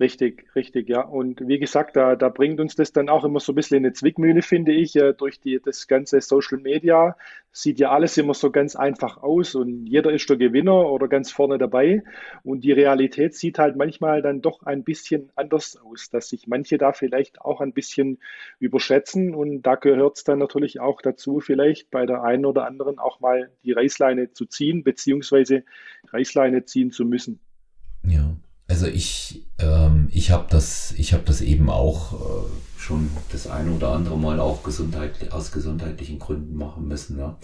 Richtig, richtig, ja. Und wie gesagt, da, da bringt uns das dann auch immer so ein bisschen in eine Zwickmühle, finde ich, äh, durch die, das ganze Social Media. Sieht ja alles immer so ganz einfach aus und jeder ist der Gewinner oder ganz vorne dabei. Und die Realität sieht halt manchmal dann doch ein bisschen anders aus, dass sich manche da vielleicht auch ein bisschen überschätzen. Und da gehört es dann natürlich auch dazu, vielleicht bei der einen oder anderen auch mal die Reißleine zu ziehen, beziehungsweise Reißleine ziehen zu müssen. Ja. Also ich, ähm, ich habe das, ich habe das eben auch äh, schon das eine oder andere Mal auch gesundheit, aus gesundheitlichen Gründen machen müssen. Ja.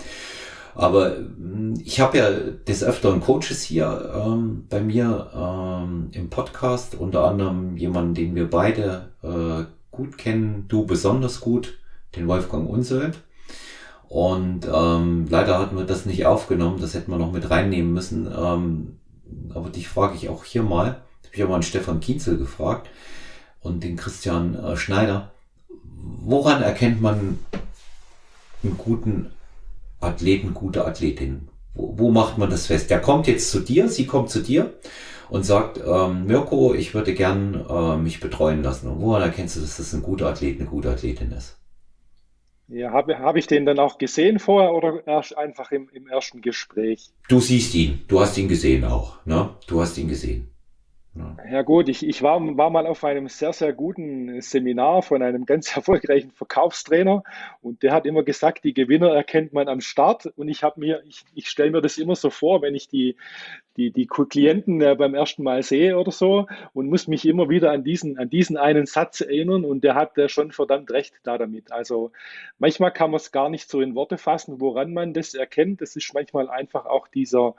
Aber hm, ich habe ja des Öfteren Coaches hier ähm, bei mir ähm, im Podcast, unter anderem jemanden, den wir beide äh, gut kennen, du besonders gut, den Wolfgang Unseld. Und ähm, leider hatten wir das nicht aufgenommen, das hätten wir noch mit reinnehmen müssen. Ähm, aber dich frage ich auch hier mal, habe ich mal einen Stefan Kienzel gefragt und den Christian äh, Schneider. Woran erkennt man einen guten Athleten, gute Athletin? Wo, wo macht man das fest? Der kommt jetzt zu dir, sie kommt zu dir und sagt, ähm, Mirko, ich würde gern äh, mich betreuen lassen. Und woran erkennst du, dass das ein guter Athlet, eine gute Athletin ist? Ja, habe hab ich den dann auch gesehen vorher oder erst einfach im, im ersten Gespräch? Du siehst ihn, du hast ihn gesehen auch, ne? Du hast ihn gesehen. Ja gut, ich, ich war, war mal auf einem sehr, sehr guten Seminar von einem ganz erfolgreichen Verkaufstrainer und der hat immer gesagt, die Gewinner erkennt man am Start und ich habe mir, ich, ich stelle mir das immer so vor, wenn ich die, die, die Klienten äh, beim ersten Mal sehe oder so und muss mich immer wieder an diesen, an diesen einen Satz erinnern und der hat äh, schon verdammt recht da damit. Also manchmal kann man es gar nicht so in Worte fassen, woran man das erkennt. Das ist manchmal einfach auch dieser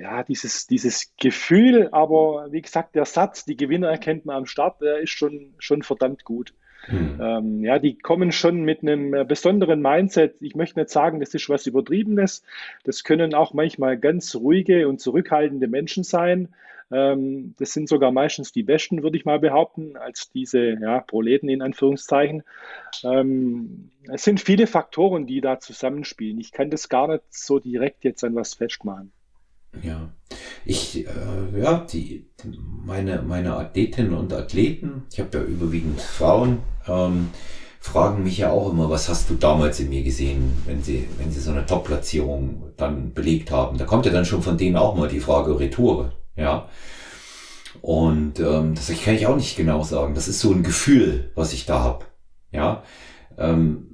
ja, dieses, dieses Gefühl, aber wie gesagt, der Satz, die Gewinner erkennt man am Start, der ist schon, schon verdammt gut. Mhm. Ähm, ja, die kommen schon mit einem äh, besonderen Mindset. Ich möchte nicht sagen, das ist was Übertriebenes. Das können auch manchmal ganz ruhige und zurückhaltende Menschen sein. Ähm, das sind sogar meistens die Besten, würde ich mal behaupten, als diese ja, Proleten in Anführungszeichen. Ähm, es sind viele Faktoren, die da zusammenspielen. Ich kann das gar nicht so direkt jetzt an was festmachen. Ja, ich, äh, ja, die, meine, meine Athletinnen und Athleten, ich habe ja überwiegend Frauen, ähm, fragen mich ja auch immer, was hast du damals in mir gesehen, wenn sie, wenn sie so eine Top-Platzierung dann belegt haben. Da kommt ja dann schon von denen auch mal die Frage Retour, ja. Und ähm, das kann ich auch nicht genau sagen. Das ist so ein Gefühl, was ich da hab, ja. Ähm,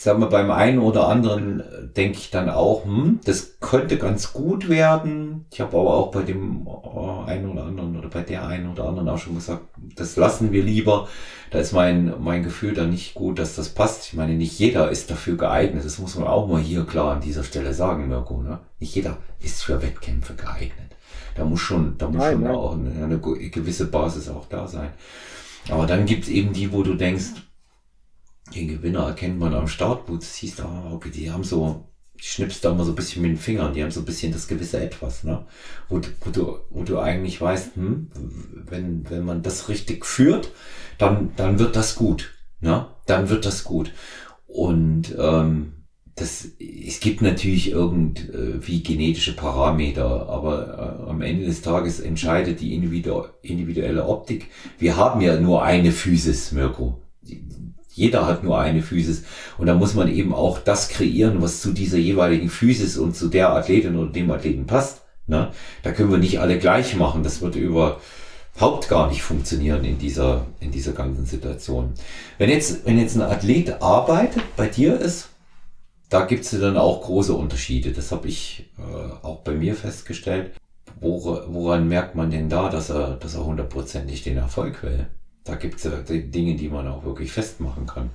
ich sag mal, beim einen oder anderen äh, denke ich dann auch, hm, das könnte ganz gut werden. Ich habe aber auch bei dem äh, einen oder anderen oder bei der einen oder anderen auch schon gesagt, das lassen wir lieber. Da ist mein, mein Gefühl dann nicht gut, dass das passt. Ich meine, nicht jeder ist dafür geeignet. Das muss man auch mal hier klar an dieser Stelle sagen, Mirko. Ne? Nicht jeder ist für Wettkämpfe geeignet. Da muss schon, da muss nein, schon nein. auch eine, eine gewisse Basis auch da sein. Aber dann gibt es eben die, wo du denkst, den Gewinner erkennt man am Start, wo du siehst, ah, okay, die haben so, die schnippst da immer so ein bisschen mit den Fingern, die haben so ein bisschen das gewisse Etwas, ne? Wo, wo, du, wo du eigentlich weißt, hm, wenn, wenn man das richtig führt, dann, dann wird das gut, ne? Dann wird das gut. Und ähm, das, es gibt natürlich irgendwie genetische Parameter, aber äh, am Ende des Tages entscheidet die individuelle Optik. Wir haben ja nur eine Physis, Mirko. Jeder hat nur eine Physis. Und da muss man eben auch das kreieren, was zu dieser jeweiligen Physis und zu der Athletin oder dem Athleten passt. Ne? Da können wir nicht alle gleich machen. Das wird überhaupt gar nicht funktionieren in dieser, in dieser ganzen Situation. Wenn jetzt, wenn jetzt ein Athlet arbeitet, bei dir ist, da gibt es dann auch große Unterschiede. Das habe ich äh, auch bei mir festgestellt. Wor woran merkt man denn da, dass er, dass er hundertprozentig den Erfolg will? Da gibt es ja Dinge, die man auch wirklich festmachen kann.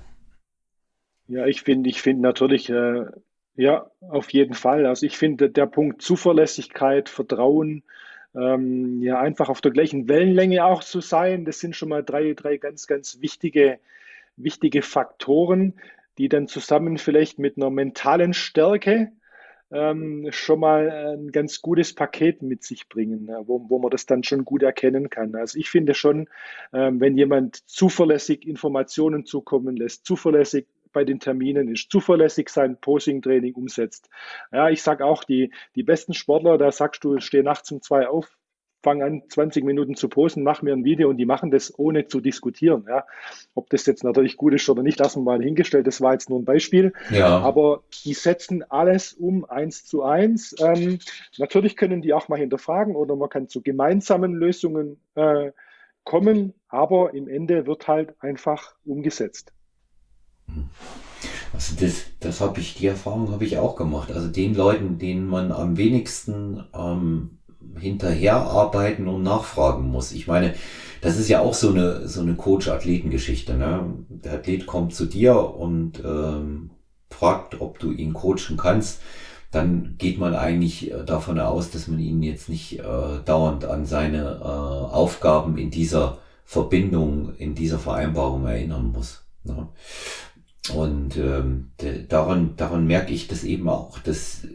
Ja, ich finde, ich finde natürlich, äh, ja, auf jeden Fall. Also ich finde, der Punkt Zuverlässigkeit, Vertrauen, ähm, ja, einfach auf der gleichen Wellenlänge auch zu sein, das sind schon mal drei, drei ganz, ganz wichtige, wichtige Faktoren die dann zusammen vielleicht mit einer mentalen Stärke ähm, schon mal ein ganz gutes Paket mit sich bringen, wo, wo man das dann schon gut erkennen kann. Also ich finde schon, ähm, wenn jemand zuverlässig Informationen zukommen lässt, zuverlässig bei den Terminen ist, zuverlässig sein Posing-Training umsetzt. Ja, ich sage auch, die, die besten Sportler, da sagst du, steh nachts um zwei auf, fange an, 20 Minuten zu posen, mache mir ein Video und die machen das ohne zu diskutieren. Ja. Ob das jetzt natürlich gut ist oder nicht, lassen wir mal hingestellt. Das war jetzt nur ein Beispiel. Ja. Aber die setzen alles um eins zu eins. Ähm, natürlich können die auch mal hinterfragen oder man kann zu gemeinsamen Lösungen äh, kommen, aber im Ende wird halt einfach umgesetzt. Also das, das habe ich, die Erfahrung habe ich auch gemacht. Also den Leuten, denen man am wenigsten ähm, hinterherarbeiten und nachfragen muss. Ich meine, das ist ja auch so eine, so eine Coach-Athleten-Geschichte. Ne? Der Athlet kommt zu dir und ähm, fragt, ob du ihn coachen kannst. Dann geht man eigentlich äh, davon aus, dass man ihn jetzt nicht äh, dauernd an seine äh, Aufgaben in dieser Verbindung, in dieser Vereinbarung erinnern muss. Ne? Und ähm, daran, daran merke ich das eben auch, dass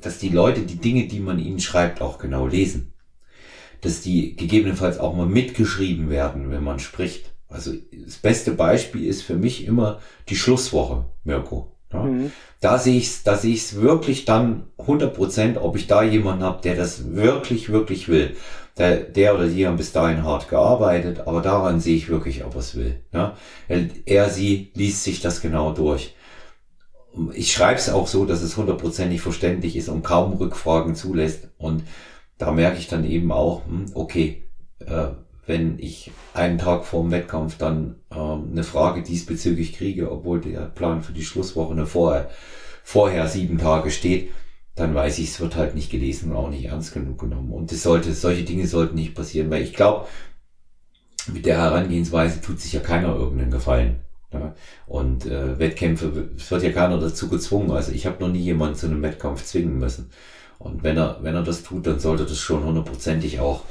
dass die Leute die Dinge, die man ihnen schreibt, auch genau lesen. Dass die gegebenenfalls auch mal mitgeschrieben werden, wenn man spricht. Also das beste Beispiel ist für mich immer die Schlusswoche, Mirko. Ja, mhm. Da sehe ich da sehe ich es wirklich dann 100 Prozent, ob ich da jemanden habe, der das wirklich, wirklich will. Der, der oder die haben bis dahin hart gearbeitet, aber daran sehe ich wirklich, ob er es will. Ja? Er, er, sie liest sich das genau durch ich schreibe es auch so, dass es hundertprozentig verständlich ist und kaum Rückfragen zulässt. Und da merke ich dann eben auch, hm, okay, äh, wenn ich einen Tag vor dem Wettkampf dann äh, eine Frage diesbezüglich kriege, obwohl der Plan für die Schlusswoche vorher, vorher sieben Tage steht, dann weiß ich, es wird halt nicht gelesen und auch nicht ernst genug genommen. Und es sollte, solche Dinge sollten nicht passieren, weil ich glaube, mit der Herangehensweise tut sich ja keiner irgendeinen Gefallen. Ja. Und äh, Wettkämpfe, es wird ja keiner dazu gezwungen. Also ich habe noch nie jemanden zu einem Wettkampf zwingen müssen. Und wenn er, wenn er das tut, dann sollte das schon hundertprozentig auch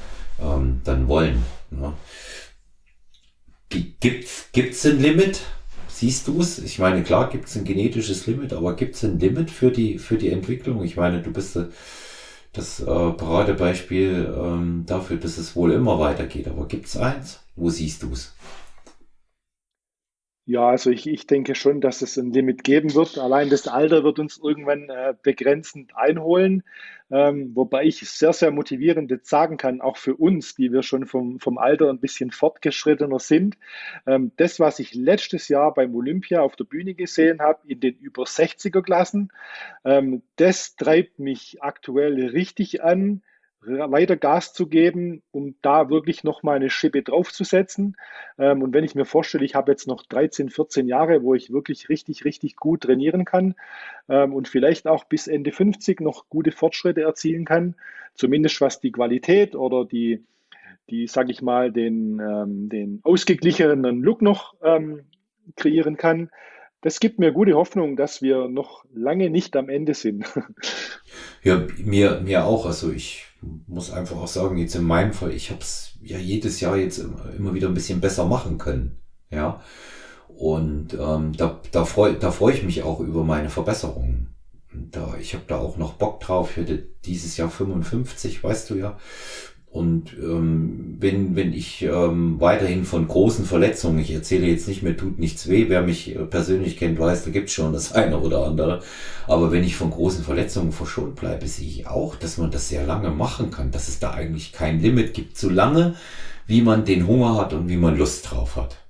ähm, dann wollen. Ja. Gibt es ein Limit? Siehst du es? Ich meine, klar gibt es ein genetisches Limit, aber gibt es ein Limit für die, für die Entwicklung? Ich meine, du bist äh, das äh, Paradebeispiel ähm, dafür, dass es wohl immer weitergeht. Aber gibt es eins? Wo siehst du es? Ja, also ich, ich denke schon, dass es ein Limit geben wird. Allein das Alter wird uns irgendwann äh, begrenzend einholen. Ähm, wobei ich sehr, sehr motivierend jetzt sagen kann, auch für uns, die wir schon vom, vom Alter ein bisschen fortgeschrittener sind. Ähm, das, was ich letztes Jahr beim Olympia auf der Bühne gesehen habe, in den über 60er Klassen, ähm, das treibt mich aktuell richtig an weiter Gas zu geben, um da wirklich noch mal eine Schippe draufzusetzen. Ähm, und wenn ich mir vorstelle, ich habe jetzt noch 13, 14 Jahre, wo ich wirklich richtig, richtig gut trainieren kann ähm, und vielleicht auch bis Ende 50 noch gute Fortschritte erzielen kann, zumindest was die Qualität oder die, die sage ich mal, den, ähm, den ausgeglichenen Look noch kreieren kann, das gibt mir gute Hoffnung, dass wir noch lange nicht am Ende sind. Ja, mir, mir auch. Also ich muss einfach auch sagen, jetzt in meinem Fall, ich habe es ja jedes Jahr jetzt immer wieder ein bisschen besser machen können. Ja. Und ähm, da, da freue da freu ich mich auch über meine Verbesserungen. Da, ich habe da auch noch Bock drauf. Ich werde dieses Jahr 55, weißt du ja. Und ähm, wenn, wenn ich ähm, weiterhin von großen Verletzungen, ich erzähle jetzt nicht mehr, tut nichts weh, wer mich äh, persönlich kennt, weiß, da gibt's schon das eine oder andere. Aber wenn ich von großen Verletzungen verschont bleibe, sehe ich auch, dass man das sehr lange machen kann, dass es da eigentlich kein Limit gibt, so lange wie man den Hunger hat und wie man Lust drauf hat.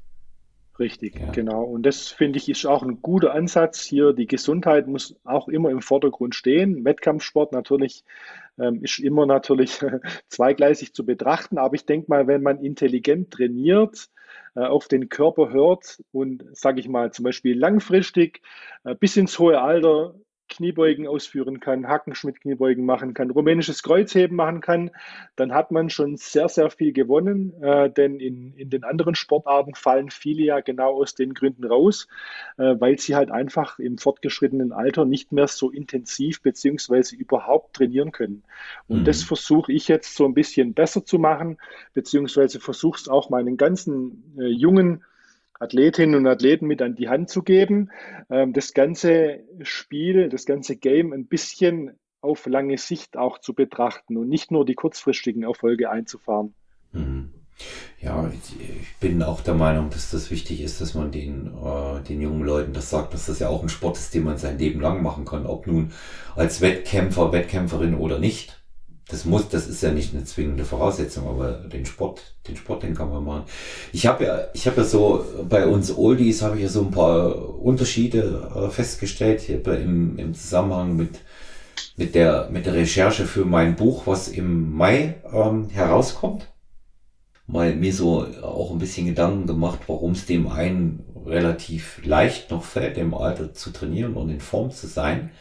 Richtig, ja. genau. Und das finde ich ist auch ein guter Ansatz hier. Die Gesundheit muss auch immer im Vordergrund stehen. Wettkampfsport natürlich ähm, ist immer natürlich zweigleisig zu betrachten. Aber ich denke mal, wenn man intelligent trainiert, äh, auf den Körper hört und, sage ich mal, zum Beispiel langfristig äh, bis ins hohe Alter Kniebeugen ausführen kann, Hackenschmidt-Kniebeugen machen kann, rumänisches Kreuzheben machen kann, dann hat man schon sehr, sehr viel gewonnen. Äh, denn in, in den anderen Sportarten fallen viele ja genau aus den Gründen raus, äh, weil sie halt einfach im fortgeschrittenen Alter nicht mehr so intensiv beziehungsweise überhaupt trainieren können. Und mhm. das versuche ich jetzt so ein bisschen besser zu machen, beziehungsweise versuche es auch meinen ganzen äh, jungen Athletinnen und Athleten mit an die Hand zu geben, ähm, das ganze Spiel, das ganze Game ein bisschen auf lange Sicht auch zu betrachten und nicht nur die kurzfristigen Erfolge einzufahren. Mhm. Ja, ich bin auch der Meinung, dass das wichtig ist, dass man den, äh, den jungen Leuten das sagt, dass das ja auch ein Sport ist, den man sein Leben lang machen kann, ob nun als Wettkämpfer, Wettkämpferin oder nicht das muss, das ist ja nicht eine zwingende Voraussetzung, aber den Sport, den Sport, den kann man machen. Ich habe ja, ich habe ja so bei uns Oldies habe ich ja so ein paar Unterschiede äh, festgestellt hier im, im Zusammenhang mit mit der mit der Recherche für mein Buch, was im Mai ähm, herauskommt. Mal mir so auch ein bisschen Gedanken gemacht, warum es dem einen relativ leicht noch fällt, im Alter zu trainieren und in Form zu sein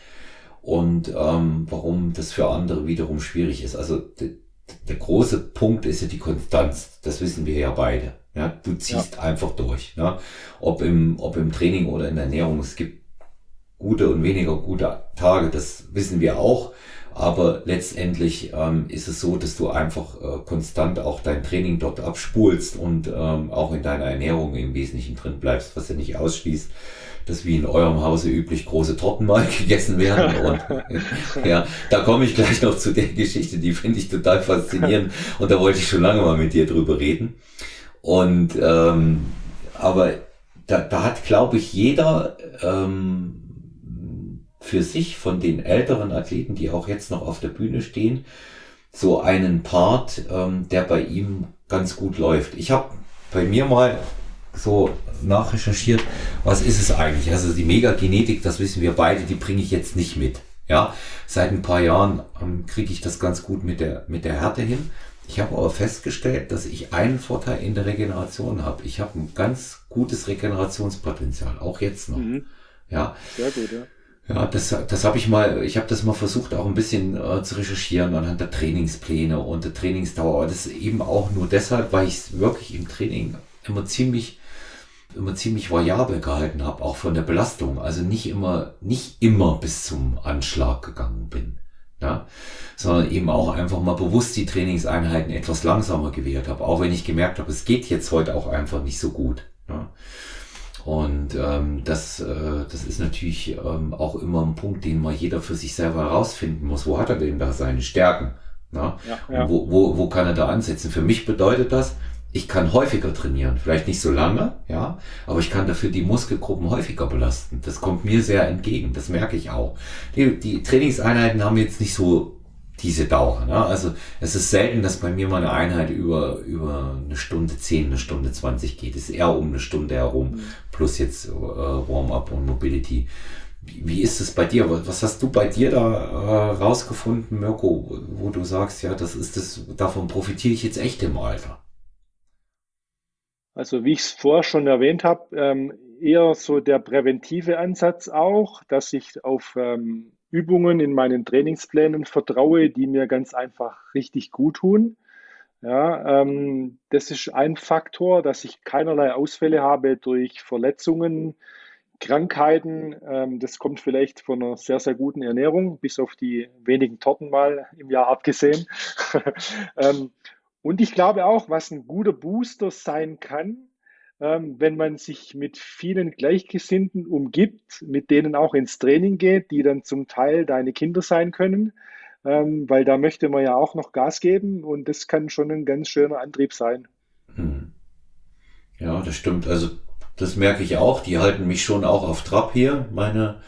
und ähm, warum das für andere wiederum schwierig ist. Also der große Punkt ist ja die Konstanz. Das wissen wir ja beide. Ja, du ziehst ja. einfach durch. Ne? Ob im, ob im Training oder in der Ernährung. Es gibt gute und weniger gute Tage. Das wissen wir auch. Aber letztendlich ähm, ist es so, dass du einfach äh, konstant auch dein Training dort abspulst und ähm, auch in deiner Ernährung im Wesentlichen drin bleibst, was ja nicht ausschließt, dass wie in eurem Hause üblich große Torten mal gegessen werden. Und ja, da komme ich gleich noch zu der Geschichte, die finde ich total faszinierend und da wollte ich schon lange mal mit dir drüber reden. Und ähm, aber da, da hat, glaube ich, jeder ähm, für sich von den älteren Athleten, die auch jetzt noch auf der Bühne stehen, so einen Part, ähm, der bei ihm ganz gut läuft. Ich habe bei mir mal so nachrecherchiert, was ist es eigentlich? Also die Megagenetik, das wissen wir beide, die bringe ich jetzt nicht mit. Ja, seit ein paar Jahren ähm, kriege ich das ganz gut mit der, mit der Härte hin. Ich habe aber festgestellt, dass ich einen Vorteil in der Regeneration habe. Ich habe ein ganz gutes Regenerationspotenzial, auch jetzt noch. Mhm. Ja. Sehr gut, ja. Ja, das, das habe ich mal, ich habe das mal versucht, auch ein bisschen äh, zu recherchieren anhand der Trainingspläne und der Trainingsdauer. Aber das ist eben auch nur deshalb, weil ich es wirklich im Training immer ziemlich immer ziemlich variabel gehalten habe, auch von der Belastung. Also nicht immer, nicht immer bis zum Anschlag gegangen bin. Ja, sondern eben auch einfach mal bewusst die Trainingseinheiten etwas langsamer gewählt habe, auch wenn ich gemerkt habe, es geht jetzt heute auch einfach nicht so gut. Ja. Und ähm, das, äh, das ist natürlich ähm, auch immer ein Punkt, den mal jeder für sich selber herausfinden muss. Wo hat er denn da seine Stärken? Ja? Ja, ja. Wo, wo, wo kann er da ansetzen? Für mich bedeutet das, ich kann häufiger trainieren, vielleicht nicht so lange, ja, aber ich kann dafür die Muskelgruppen häufiger belasten. Das kommt mir sehr entgegen, das merke ich auch. Die, die Trainingseinheiten haben jetzt nicht so diese Dauer. Ne? Also es ist selten, dass bei mir mal eine Einheit über, über eine Stunde 10, eine Stunde 20 geht. Es ist eher um eine Stunde herum, mhm. plus jetzt äh, Warm-up und Mobility. Wie, wie ist es bei dir? Was hast du bei dir da äh, rausgefunden, Mirko, wo du sagst, ja, das ist das, davon profitiere ich jetzt echt im Alter? Also wie ich es vorher schon erwähnt habe, ähm, eher so der präventive Ansatz auch, dass ich auf ähm, Übungen in meinen Trainingsplänen vertraue, die mir ganz einfach richtig gut tun. Ja, ähm, das ist ein Faktor, dass ich keinerlei Ausfälle habe durch Verletzungen, Krankheiten, ähm, das kommt vielleicht von einer sehr, sehr guten Ernährung, bis auf die wenigen Torten mal im Jahr abgesehen. und ich glaube auch, was ein guter Booster sein kann, ähm, wenn man sich mit vielen Gleichgesinnten umgibt, mit denen auch ins Training geht, die dann zum Teil deine Kinder sein können, ähm, weil da möchte man ja auch noch Gas geben und das kann schon ein ganz schöner Antrieb sein. Hm. Ja, das stimmt. Also das merke ich auch. Die halten mich schon auch auf Trab hier, meine,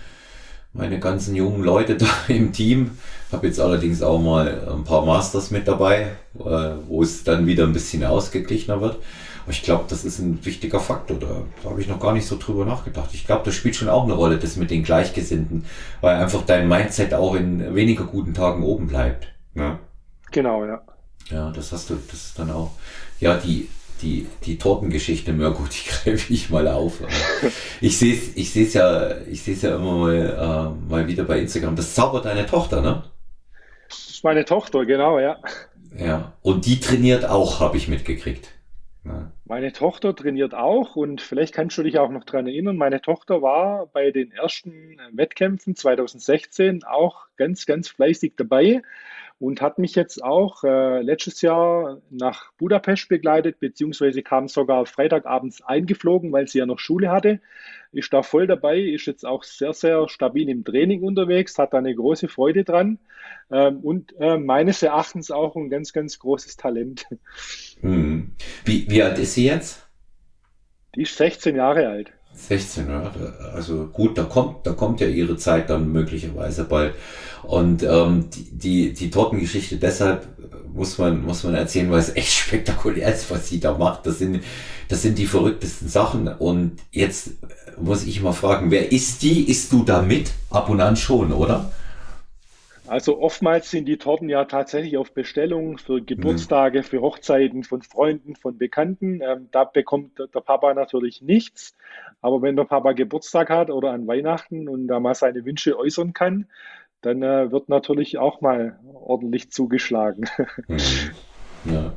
meine ganzen jungen Leute da im Team. Habe jetzt allerdings auch mal ein paar Masters mit dabei, äh, wo es dann wieder ein bisschen ausgeglichener wird. Aber ich glaube, das ist ein wichtiger Faktor. Da, da habe ich noch gar nicht so drüber nachgedacht. Ich glaube, das spielt schon auch eine Rolle, das mit den Gleichgesinnten, weil einfach dein Mindset auch in weniger guten Tagen oben bleibt. Ja? Genau, ja. Ja, das hast du, das ist dann auch. Ja, die, die, die Tortengeschichte, Mirko, die greife ich mal auf. Ich sehe es ich seh's ja, ich seh's ja immer mal, äh, mal wieder bei Instagram. Das zaubert deine Tochter, ne? Das ist meine Tochter, genau, ja. Ja, und die trainiert auch, habe ich mitgekriegt. Ja. Meine Tochter trainiert auch und vielleicht kannst du dich auch noch dran erinnern, meine Tochter war bei den ersten Wettkämpfen 2016 auch ganz, ganz fleißig dabei und hat mich jetzt auch äh, letztes Jahr nach Budapest begleitet, beziehungsweise kam sogar Freitagabends eingeflogen, weil sie ja noch Schule hatte. Ist da voll dabei, ist jetzt auch sehr, sehr stabil im Training unterwegs, hat da eine große Freude dran ähm, und äh, meines Erachtens auch ein ganz, ganz großes Talent. Hm. Wie, wie alt ist sie jetzt? Die ist 16 Jahre alt. 16, ja. Also gut, da kommt, da kommt ja ihre Zeit dann möglicherweise bald. Und ähm, die, die, die Tortengeschichte deshalb muss man, muss man erzählen, weil es echt spektakulär ist, was sie da macht. Das sind, das sind die verrücktesten Sachen. Und jetzt muss ich mal fragen, wer ist die? Ist du da mit? Ab und an schon, oder? Also oftmals sind die Torten ja tatsächlich auf Bestellung für Geburtstage, für Hochzeiten von Freunden, von Bekannten. Ähm, da bekommt der Papa natürlich nichts. Aber wenn der Papa Geburtstag hat oder an Weihnachten und da mal seine Wünsche äußern kann, dann äh, wird natürlich auch mal ordentlich zugeschlagen. Mhm. Ja.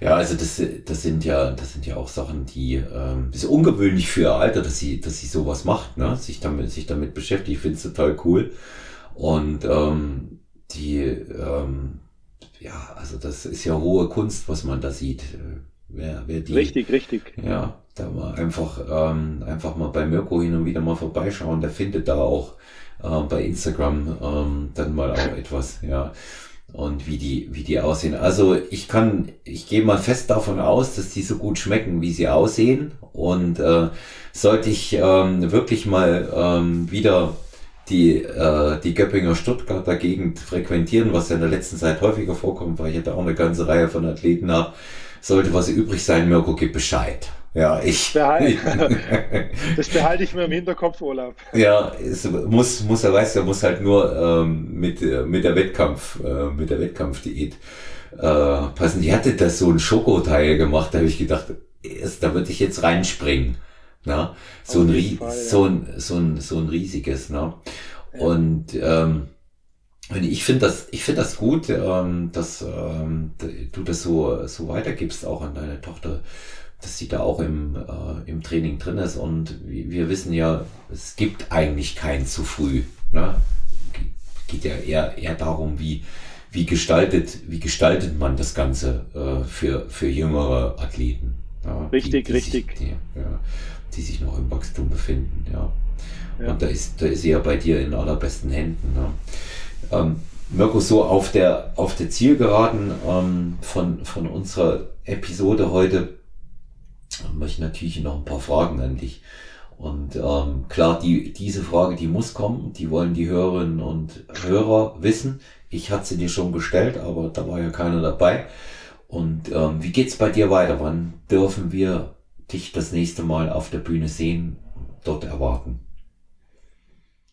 Ja, also das, das sind ja, das sind ja auch Sachen, die ähm, ist ungewöhnlich für ihr Alter, dass sie, dass sie sowas macht, ne? Sich damit, sich damit beschäftigt. Ich finde es total cool. Und ähm, die, ähm, ja, also das ist ja hohe Kunst, was man da sieht. Wer, wer die, richtig, richtig. Ja, da mal einfach, ähm, einfach mal bei Mirko hin und wieder mal vorbeischauen. Der findet da auch äh, bei Instagram ähm, dann mal auch etwas, ja. Und wie die, wie die aussehen. Also ich kann, ich gehe mal fest davon aus, dass die so gut schmecken, wie sie aussehen. Und äh, sollte ich ähm, wirklich mal ähm, wieder die, äh, die Göppinger Stuttgarter Gegend frequentieren, was ja in der letzten Zeit häufiger vorkommt, weil ich hätte auch eine ganze Reihe von Athleten habe. Sollte was übrig sein, Mirko, gib Bescheid. Ja, ich. Behalt, das behalte ich mir im Hinterkopf, Olaf. Ja, es muss, muss er weiß, er muss halt nur ähm, mit, mit der Wettkampf, äh, mit der Wettkampfdiät äh, passen. Die hatte das so ein Schokoteil gemacht, da habe ich gedacht, da würde ich jetzt reinspringen. Na? So, ein, Fall, so, ein, so, ein, so ein riesiges. Ne? Ja. Und ähm, ich finde das, ich finde das gut, ähm, dass ähm, du das so, so weitergibst auch an deine Tochter, dass sie da auch im, äh, im Training drin ist. Und wir wissen ja, es gibt eigentlich kein zu früh. Ne? Geht ja eher, eher darum, wie, wie gestaltet, wie gestaltet man das Ganze äh, für, für jüngere Athleten. Ja, richtig, die, die richtig. Sich, die, ja, die sich noch im Wachstum befinden, ja. ja. Und da ist, da ist sie ja bei dir in allerbesten Händen. Ne? Ähm, Mirko, so auf der, auf der Zielgeraden ähm, von, von unserer Episode heute möchte ich natürlich noch ein paar Fragen an dich. Und ähm, klar, die, diese Frage, die muss kommen, die wollen die Hörerinnen und Hörer wissen. Ich hatte sie dir schon gestellt, aber da war ja keiner dabei. Und ähm, wie geht's bei dir weiter? Wann dürfen wir dich das nächste Mal auf der Bühne sehen, dort erwarten?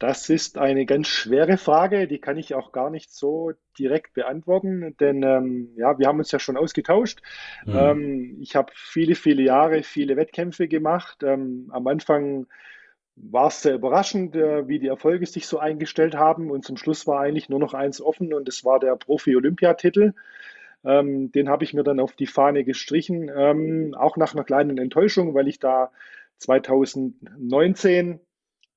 Das ist eine ganz schwere Frage, die kann ich auch gar nicht so direkt beantworten, denn ähm, ja, wir haben uns ja schon ausgetauscht. Mhm. Ähm, ich habe viele, viele Jahre viele Wettkämpfe gemacht. Ähm, am Anfang war es sehr überraschend, äh, wie die Erfolge sich so eingestellt haben und zum Schluss war eigentlich nur noch eins offen und das war der Profi-Olympiatitel. Ähm, den habe ich mir dann auf die Fahne gestrichen, ähm, auch nach einer kleinen Enttäuschung, weil ich da 2019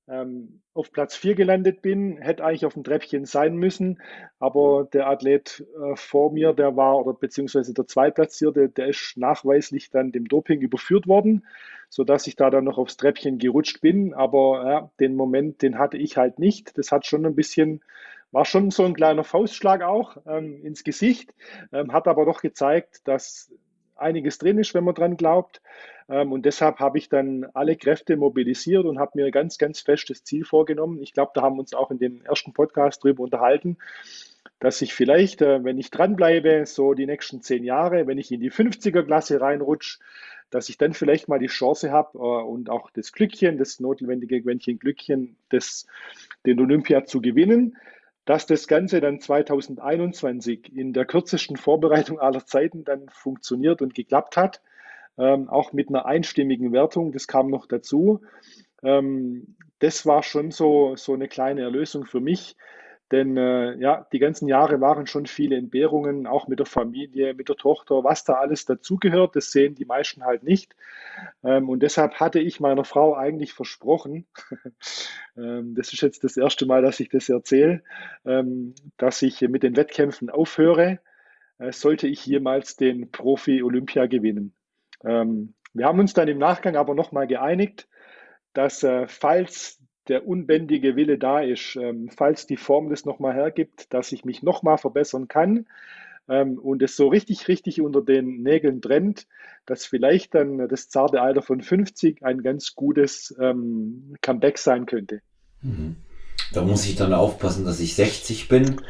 ähm, auf Platz 4 gelandet bin, hätte eigentlich auf dem Treppchen sein müssen, aber der Athlet äh, vor mir, der war, oder beziehungsweise der Zweitplatzierte, der ist nachweislich dann dem Doping überführt worden, sodass ich da dann noch aufs Treppchen gerutscht bin, aber ja, den Moment, den hatte ich halt nicht. Das hat schon ein bisschen war schon so ein kleiner Faustschlag auch ähm, ins Gesicht, ähm, hat aber doch gezeigt, dass einiges drin ist, wenn man dran glaubt. Ähm, und deshalb habe ich dann alle Kräfte mobilisiert und habe mir ganz, ganz festes Ziel vorgenommen. Ich glaube, da haben wir uns auch in dem ersten Podcast drüber unterhalten, dass ich vielleicht, äh, wenn ich dranbleibe, so die nächsten zehn Jahre, wenn ich in die 50er-Klasse reinrutsche, dass ich dann vielleicht mal die Chance habe äh, und auch das Glückchen, das notwendige Quäntchen Glückchen, das, den Olympia zu gewinnen dass das Ganze dann 2021 in der kürzesten Vorbereitung aller Zeiten dann funktioniert und geklappt hat, ähm, auch mit einer einstimmigen Wertung, das kam noch dazu. Ähm, das war schon so, so eine kleine Erlösung für mich, denn äh, ja, die ganzen Jahre waren schon viele Entbehrungen, auch mit der Familie, mit der Tochter, was da alles dazugehört, das sehen die meisten halt nicht. Ähm, und deshalb hatte ich meiner Frau eigentlich versprochen, ähm, das ist jetzt das erste Mal, dass ich das erzähle, ähm, dass ich mit den Wettkämpfen aufhöre, äh, sollte ich jemals den Profi-Olympia gewinnen. Ähm, wir haben uns dann im Nachgang aber nochmal geeinigt, dass äh, falls der unbändige Wille da ist, ähm, falls die Form das nochmal hergibt, dass ich mich nochmal verbessern kann ähm, und es so richtig, richtig unter den Nägeln trennt, dass vielleicht dann das zarte Alter von 50 ein ganz gutes ähm, Comeback sein könnte. Mhm. Da muss ich dann aufpassen, dass ich 60 bin.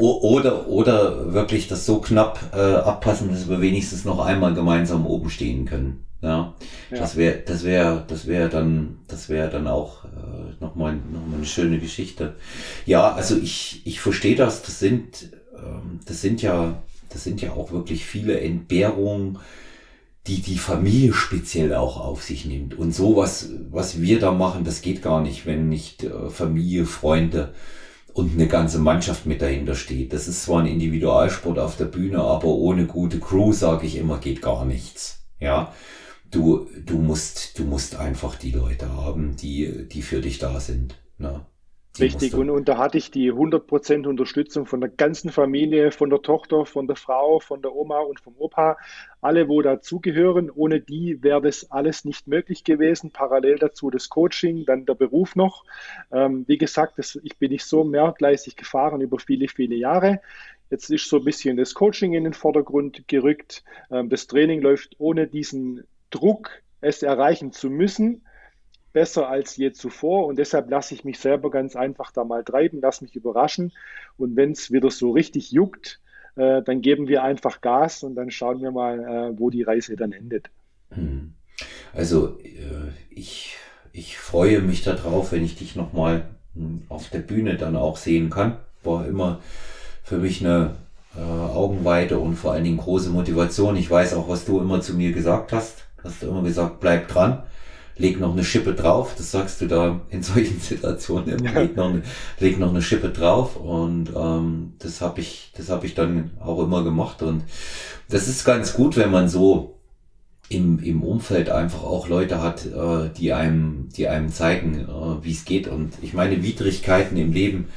oder, oder wirklich das so knapp äh, abpassen, dass wir wenigstens noch einmal gemeinsam oben stehen können. Ja, ja. das wäre, das wäre, das wäre dann, das wäre dann auch äh, nochmal noch mal eine schöne Geschichte. Ja, also ich, ich verstehe das. Das sind, ähm, das sind ja, das sind ja auch wirklich viele Entbehrungen, die die Familie speziell auch auf sich nimmt. Und so was, was wir da machen, das geht gar nicht, wenn nicht äh, Familie, Freunde und eine ganze Mannschaft mit dahinter steht. Das ist zwar ein Individualsport auf der Bühne, aber ohne gute Crew, sage ich immer, geht gar nichts. Ja, du, du musst, du musst einfach die Leute haben, die, die für dich da sind. Ne? Richtig, und, und da hatte ich die 100% Unterstützung von der ganzen Familie, von der Tochter, von der Frau, von der Oma und vom Opa, alle, wo dazugehören. Ohne die wäre das alles nicht möglich gewesen. Parallel dazu das Coaching, dann der Beruf noch. Ähm, wie gesagt, das, ich bin nicht so mehrgleisig gefahren über viele, viele Jahre. Jetzt ist so ein bisschen das Coaching in den Vordergrund gerückt. Ähm, das Training läuft ohne diesen Druck, es erreichen zu müssen, besser als je zuvor. Und deshalb lasse ich mich selber ganz einfach da mal treiben, lasse mich überraschen. Und wenn es wieder so richtig juckt, äh, dann geben wir einfach Gas und dann schauen wir mal, äh, wo die Reise dann endet. Hm. Also äh, ich, ich freue mich darauf, wenn ich dich nochmal hm, auf der Bühne dann auch sehen kann. War immer für mich eine äh, Augenweite und vor allen Dingen große Motivation. Ich weiß auch, was du immer zu mir gesagt hast hast du immer gesagt, bleib dran, leg noch eine Schippe drauf. Das sagst du da in solchen Situationen immer, leg noch eine, leg noch eine Schippe drauf. Und ähm, das habe ich, das habe ich dann auch immer gemacht. Und das ist ganz gut, wenn man so im, im Umfeld einfach auch Leute hat, äh, die einem, die einem zeigen, äh, wie es geht. Und ich meine, Widrigkeiten im Leben,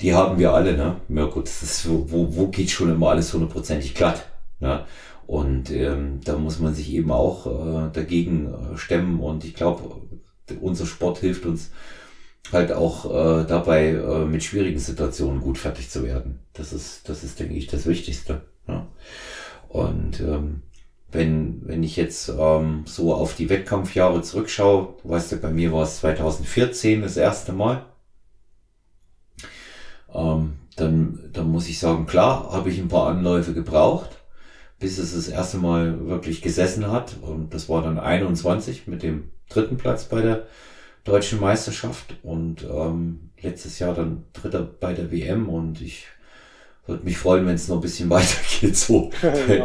die haben wir alle, ne? Ja gut, das ist, wo, wo geht schon immer alles hundertprozentig glatt. Ne? Und ähm, da muss man sich eben auch äh, dagegen äh, stemmen. Und ich glaube, unser Sport hilft uns halt auch äh, dabei, äh, mit schwierigen Situationen gut fertig zu werden. Das ist, das ist, denke ich, das Wichtigste. Ja. Und ähm, wenn, wenn ich jetzt ähm, so auf die Wettkampfjahre zurückschaue, du weißt ja, bei mir war es 2014 das erste Mal. Ähm, dann, dann muss ich sagen, klar, habe ich ein paar Anläufe gebraucht bis es das erste Mal wirklich gesessen hat. Und das war dann 21 mit dem dritten Platz bei der deutschen Meisterschaft und ähm, letztes Jahr dann dritter bei der WM und ich würde mich freuen, wenn es noch ein bisschen weitergeht. So hätte,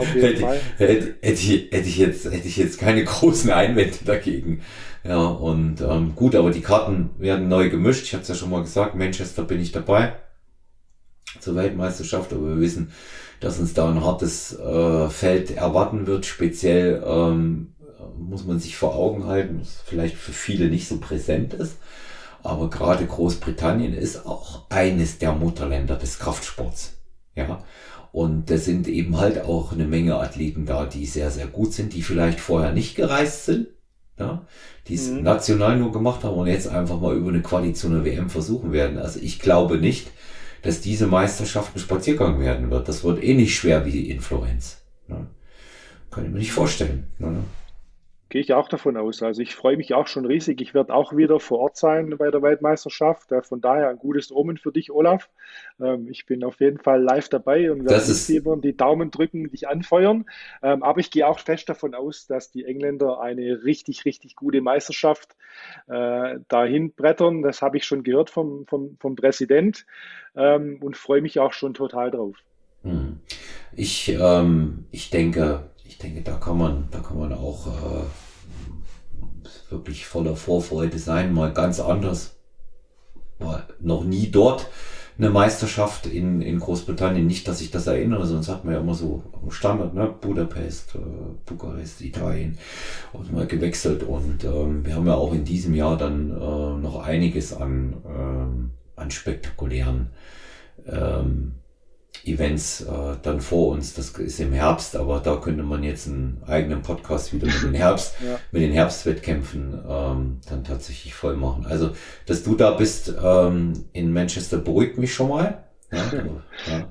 hätte, hätte, ich, hätte ich jetzt hätte ich jetzt keine großen Einwände dagegen. Ja und ähm, gut, aber die Karten werden neu gemischt. Ich habe es ja schon mal gesagt, Manchester bin ich dabei zur Weltmeisterschaft, aber wir wissen, dass uns da ein hartes äh, Feld erwarten wird, speziell ähm, muss man sich vor Augen halten, was vielleicht für viele nicht so präsent ist. Aber gerade Großbritannien ist auch eines der Mutterländer des Kraftsports. Ja. Und da sind eben halt auch eine Menge Athleten da, die sehr, sehr gut sind, die vielleicht vorher nicht gereist sind, ja, die es mhm. national nur gemacht haben und jetzt einfach mal über eine Quali zu einer WM versuchen werden. Also ich glaube nicht, dass diese Meisterschaft ein Spaziergang werden wird. Das wird eh nicht schwer wie Influenz. Ne? Kann ich mir nicht vorstellen. Ne? Gehe ich auch davon aus. Also ich freue mich auch schon riesig. Ich werde auch wieder vor Ort sein bei der Weltmeisterschaft. Von daher ein gutes Omen für dich, Olaf. Ähm, ich bin auf jeden Fall live dabei und werde dir die Daumen drücken, dich anfeuern. Ähm, aber ich gehe auch fest davon aus, dass die Engländer eine richtig, richtig gute Meisterschaft äh, dahin brettern. Das habe ich schon gehört vom, vom, vom Präsident ähm, und freue mich auch schon total drauf. Hm. Ich, ähm, ich denke, ich denke, da kann man, da kann man auch äh, wirklich voller Vorfreude sein, mal ganz anders. War noch nie dort eine Meisterschaft in, in Großbritannien, nicht, dass ich das erinnere, sonst hat man ja immer so Standard, ne? Budapest, äh, Bukarest, Italien und mal gewechselt und ähm, wir haben ja auch in diesem Jahr dann äh, noch einiges an, ähm, an spektakulären ähm, Events äh, dann vor uns. Das ist im Herbst, aber da könnte man jetzt einen eigenen Podcast wieder mit den Herbst, ja. mit den Herbstwettkämpfen ähm, dann tatsächlich voll machen. Also, dass du da bist ähm, in Manchester beruhigt mich schon mal. Ja, ja.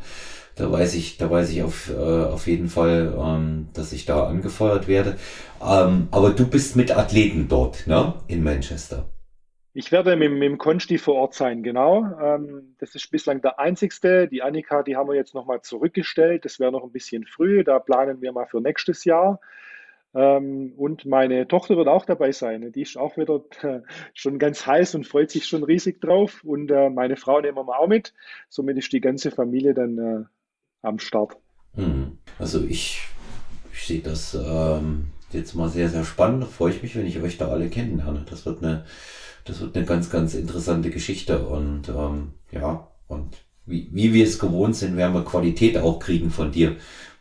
Da weiß ich, da weiß ich auf, äh, auf jeden Fall, ähm, dass ich da angefeuert werde. Ähm, aber du bist mit Athleten dort, ne? In Manchester. Ich werde mit, mit dem Konsti vor Ort sein, genau. Ähm, das ist bislang der einzigste. Die Annika, die haben wir jetzt nochmal zurückgestellt. Das wäre noch ein bisschen früh. Da planen wir mal für nächstes Jahr. Ähm, und meine Tochter wird auch dabei sein. Die ist auch wieder schon ganz heiß und freut sich schon riesig drauf. Und äh, meine Frau nehmen wir auch mit. Somit ist die ganze Familie dann äh, am Start. Hm. Also ich, ich sehe das ähm, jetzt mal sehr, sehr spannend. Da freue ich mich, wenn ich euch da alle kennenlerne. Das wird eine das wird eine ganz, ganz interessante Geschichte und ähm, ja, und wie, wie wir es gewohnt sind, werden wir Qualität auch kriegen von dir.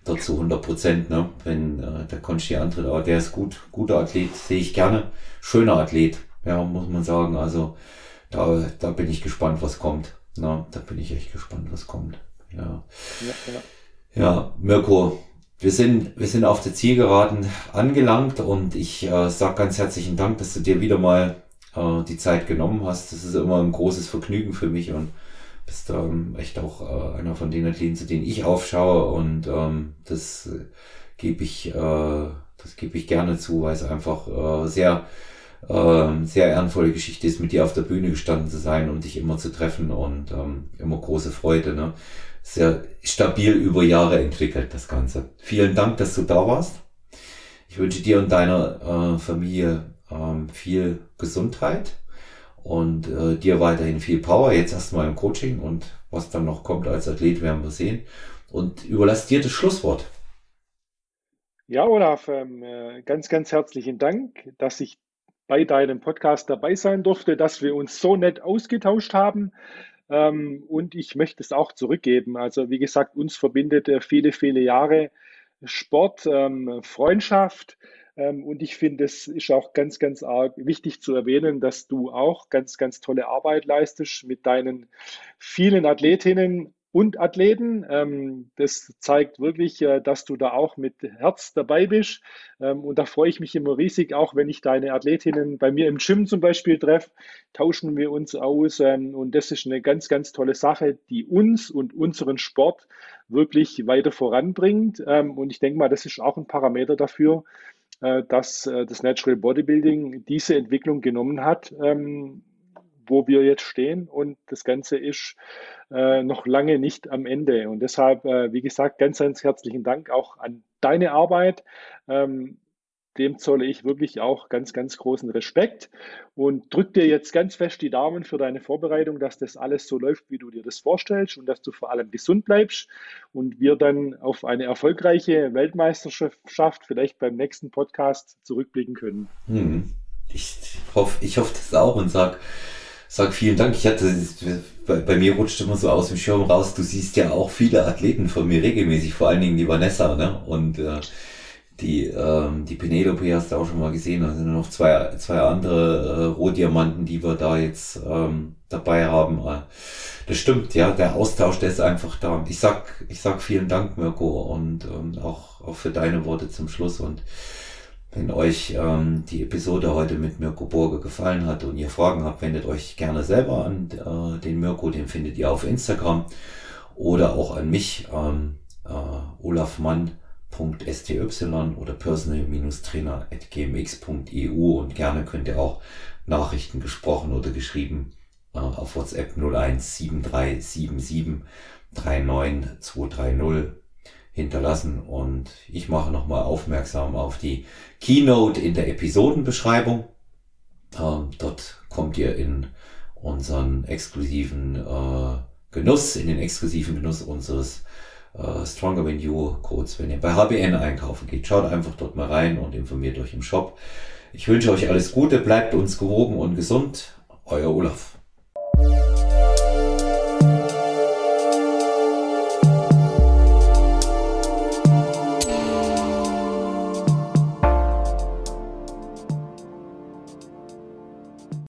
Dort zu 100 Prozent, ne? Wenn äh, der Konsti antritt, aber der ist gut, guter Athlet, sehe ich gerne. Schöner Athlet, ja, muss man sagen. Also da, da bin ich gespannt, was kommt. Na, da bin ich echt gespannt, was kommt. Ja. Ja, ja. ja Mirko, wir sind, wir sind auf der Zielgeraden angelangt und ich äh, sag ganz herzlichen Dank, dass du dir wieder mal äh, die Zeit genommen hast. Das ist immer ein großes Vergnügen für mich und bist ähm, echt auch äh, einer von den Athleten, zu denen ich aufschaue und ähm, das gebe ich, äh, das gebe ich gerne zu, weil es einfach äh, sehr äh, sehr ehrenvolle Geschichte ist, mit dir auf der Bühne gestanden zu sein und dich immer zu treffen und ähm, immer große Freude. Ne? Sehr stabil über Jahre entwickelt, das Ganze. Vielen Dank, dass du da warst. Ich wünsche dir und deiner äh, Familie ähm, viel Gesundheit und äh, dir weiterhin viel Power. Jetzt erstmal im Coaching und was dann noch kommt als Athlet werden wir sehen. Und überlass dir das Schlusswort. Ja, Olaf, ähm, äh, ganz, ganz herzlichen Dank, dass ich bei deinem Podcast dabei sein durfte, dass wir uns so nett ausgetauscht haben. Ähm, und ich möchte es auch zurückgeben. Also, wie gesagt, uns verbindet viele, viele Jahre Sport, ähm, Freundschaft. Ähm, und ich finde, es ist auch ganz, ganz arg wichtig zu erwähnen, dass du auch ganz, ganz tolle Arbeit leistest mit deinen vielen Athletinnen und Athleten. Ähm, das zeigt wirklich, äh, dass du da auch mit Herz dabei bist. Ähm, und da freue ich mich immer riesig, auch wenn ich deine Athletinnen bei mir im Gym zum Beispiel treffe, tauschen wir uns aus. Und das ist eine ganz, ganz tolle Sache, die uns und unseren Sport wirklich weiter voranbringt. Und ich denke mal, das ist auch ein Parameter dafür, dass äh, das Natural Bodybuilding diese Entwicklung genommen hat, ähm, wo wir jetzt stehen. Und das Ganze ist äh, noch lange nicht am Ende. Und deshalb, wie gesagt, ganz, ganz herzlichen Dank auch an deine Arbeit. Ähm, dem zolle ich wirklich auch ganz, ganz großen Respekt und drück dir jetzt ganz fest die Daumen für deine Vorbereitung, dass das alles so läuft, wie du dir das vorstellst und dass du vor allem gesund bleibst und wir dann auf eine erfolgreiche Weltmeisterschaft vielleicht beim nächsten Podcast zurückblicken können. Hm. Ich hoffe, ich hoffe das auch und sag, sag vielen Dank. Ich hatte, bei, bei, mir rutscht immer so aus dem Schirm raus, du siehst ja auch viele Athleten von mir regelmäßig, vor allen Dingen die Vanessa, ne? Und äh, die, ähm, die Penelope hast du auch schon mal gesehen. Da sind noch zwei, zwei andere äh, Rohdiamanten, die wir da jetzt ähm, dabei haben. Äh, das stimmt, ja, der Austausch, der ist einfach da. Ich sag, ich sag vielen Dank, Mirko, und ähm, auch, auch für deine Worte zum Schluss. Und wenn euch ähm, die Episode heute mit Mirko Burger gefallen hat und ihr Fragen habt, wendet euch gerne selber an äh, den Mirko, den findet ihr auf Instagram oder auch an mich, ähm, äh, olafmann.sty oder personal-trainer.gmx.eu und gerne könnt ihr auch Nachrichten gesprochen oder geschrieben äh, auf WhatsApp 017377 39230 hinterlassen und ich mache nochmal aufmerksam auf die Keynote in der Episodenbeschreibung. Ähm, dort kommt ihr in unseren exklusiven äh, Genuss, in den exklusiven Genuss unseres äh, Stronger Than You Codes, wenn ihr bei HBN einkaufen geht. Schaut einfach dort mal rein und informiert euch im Shop. Ich wünsche euch alles Gute, bleibt uns gewogen und gesund. Euer Olaf.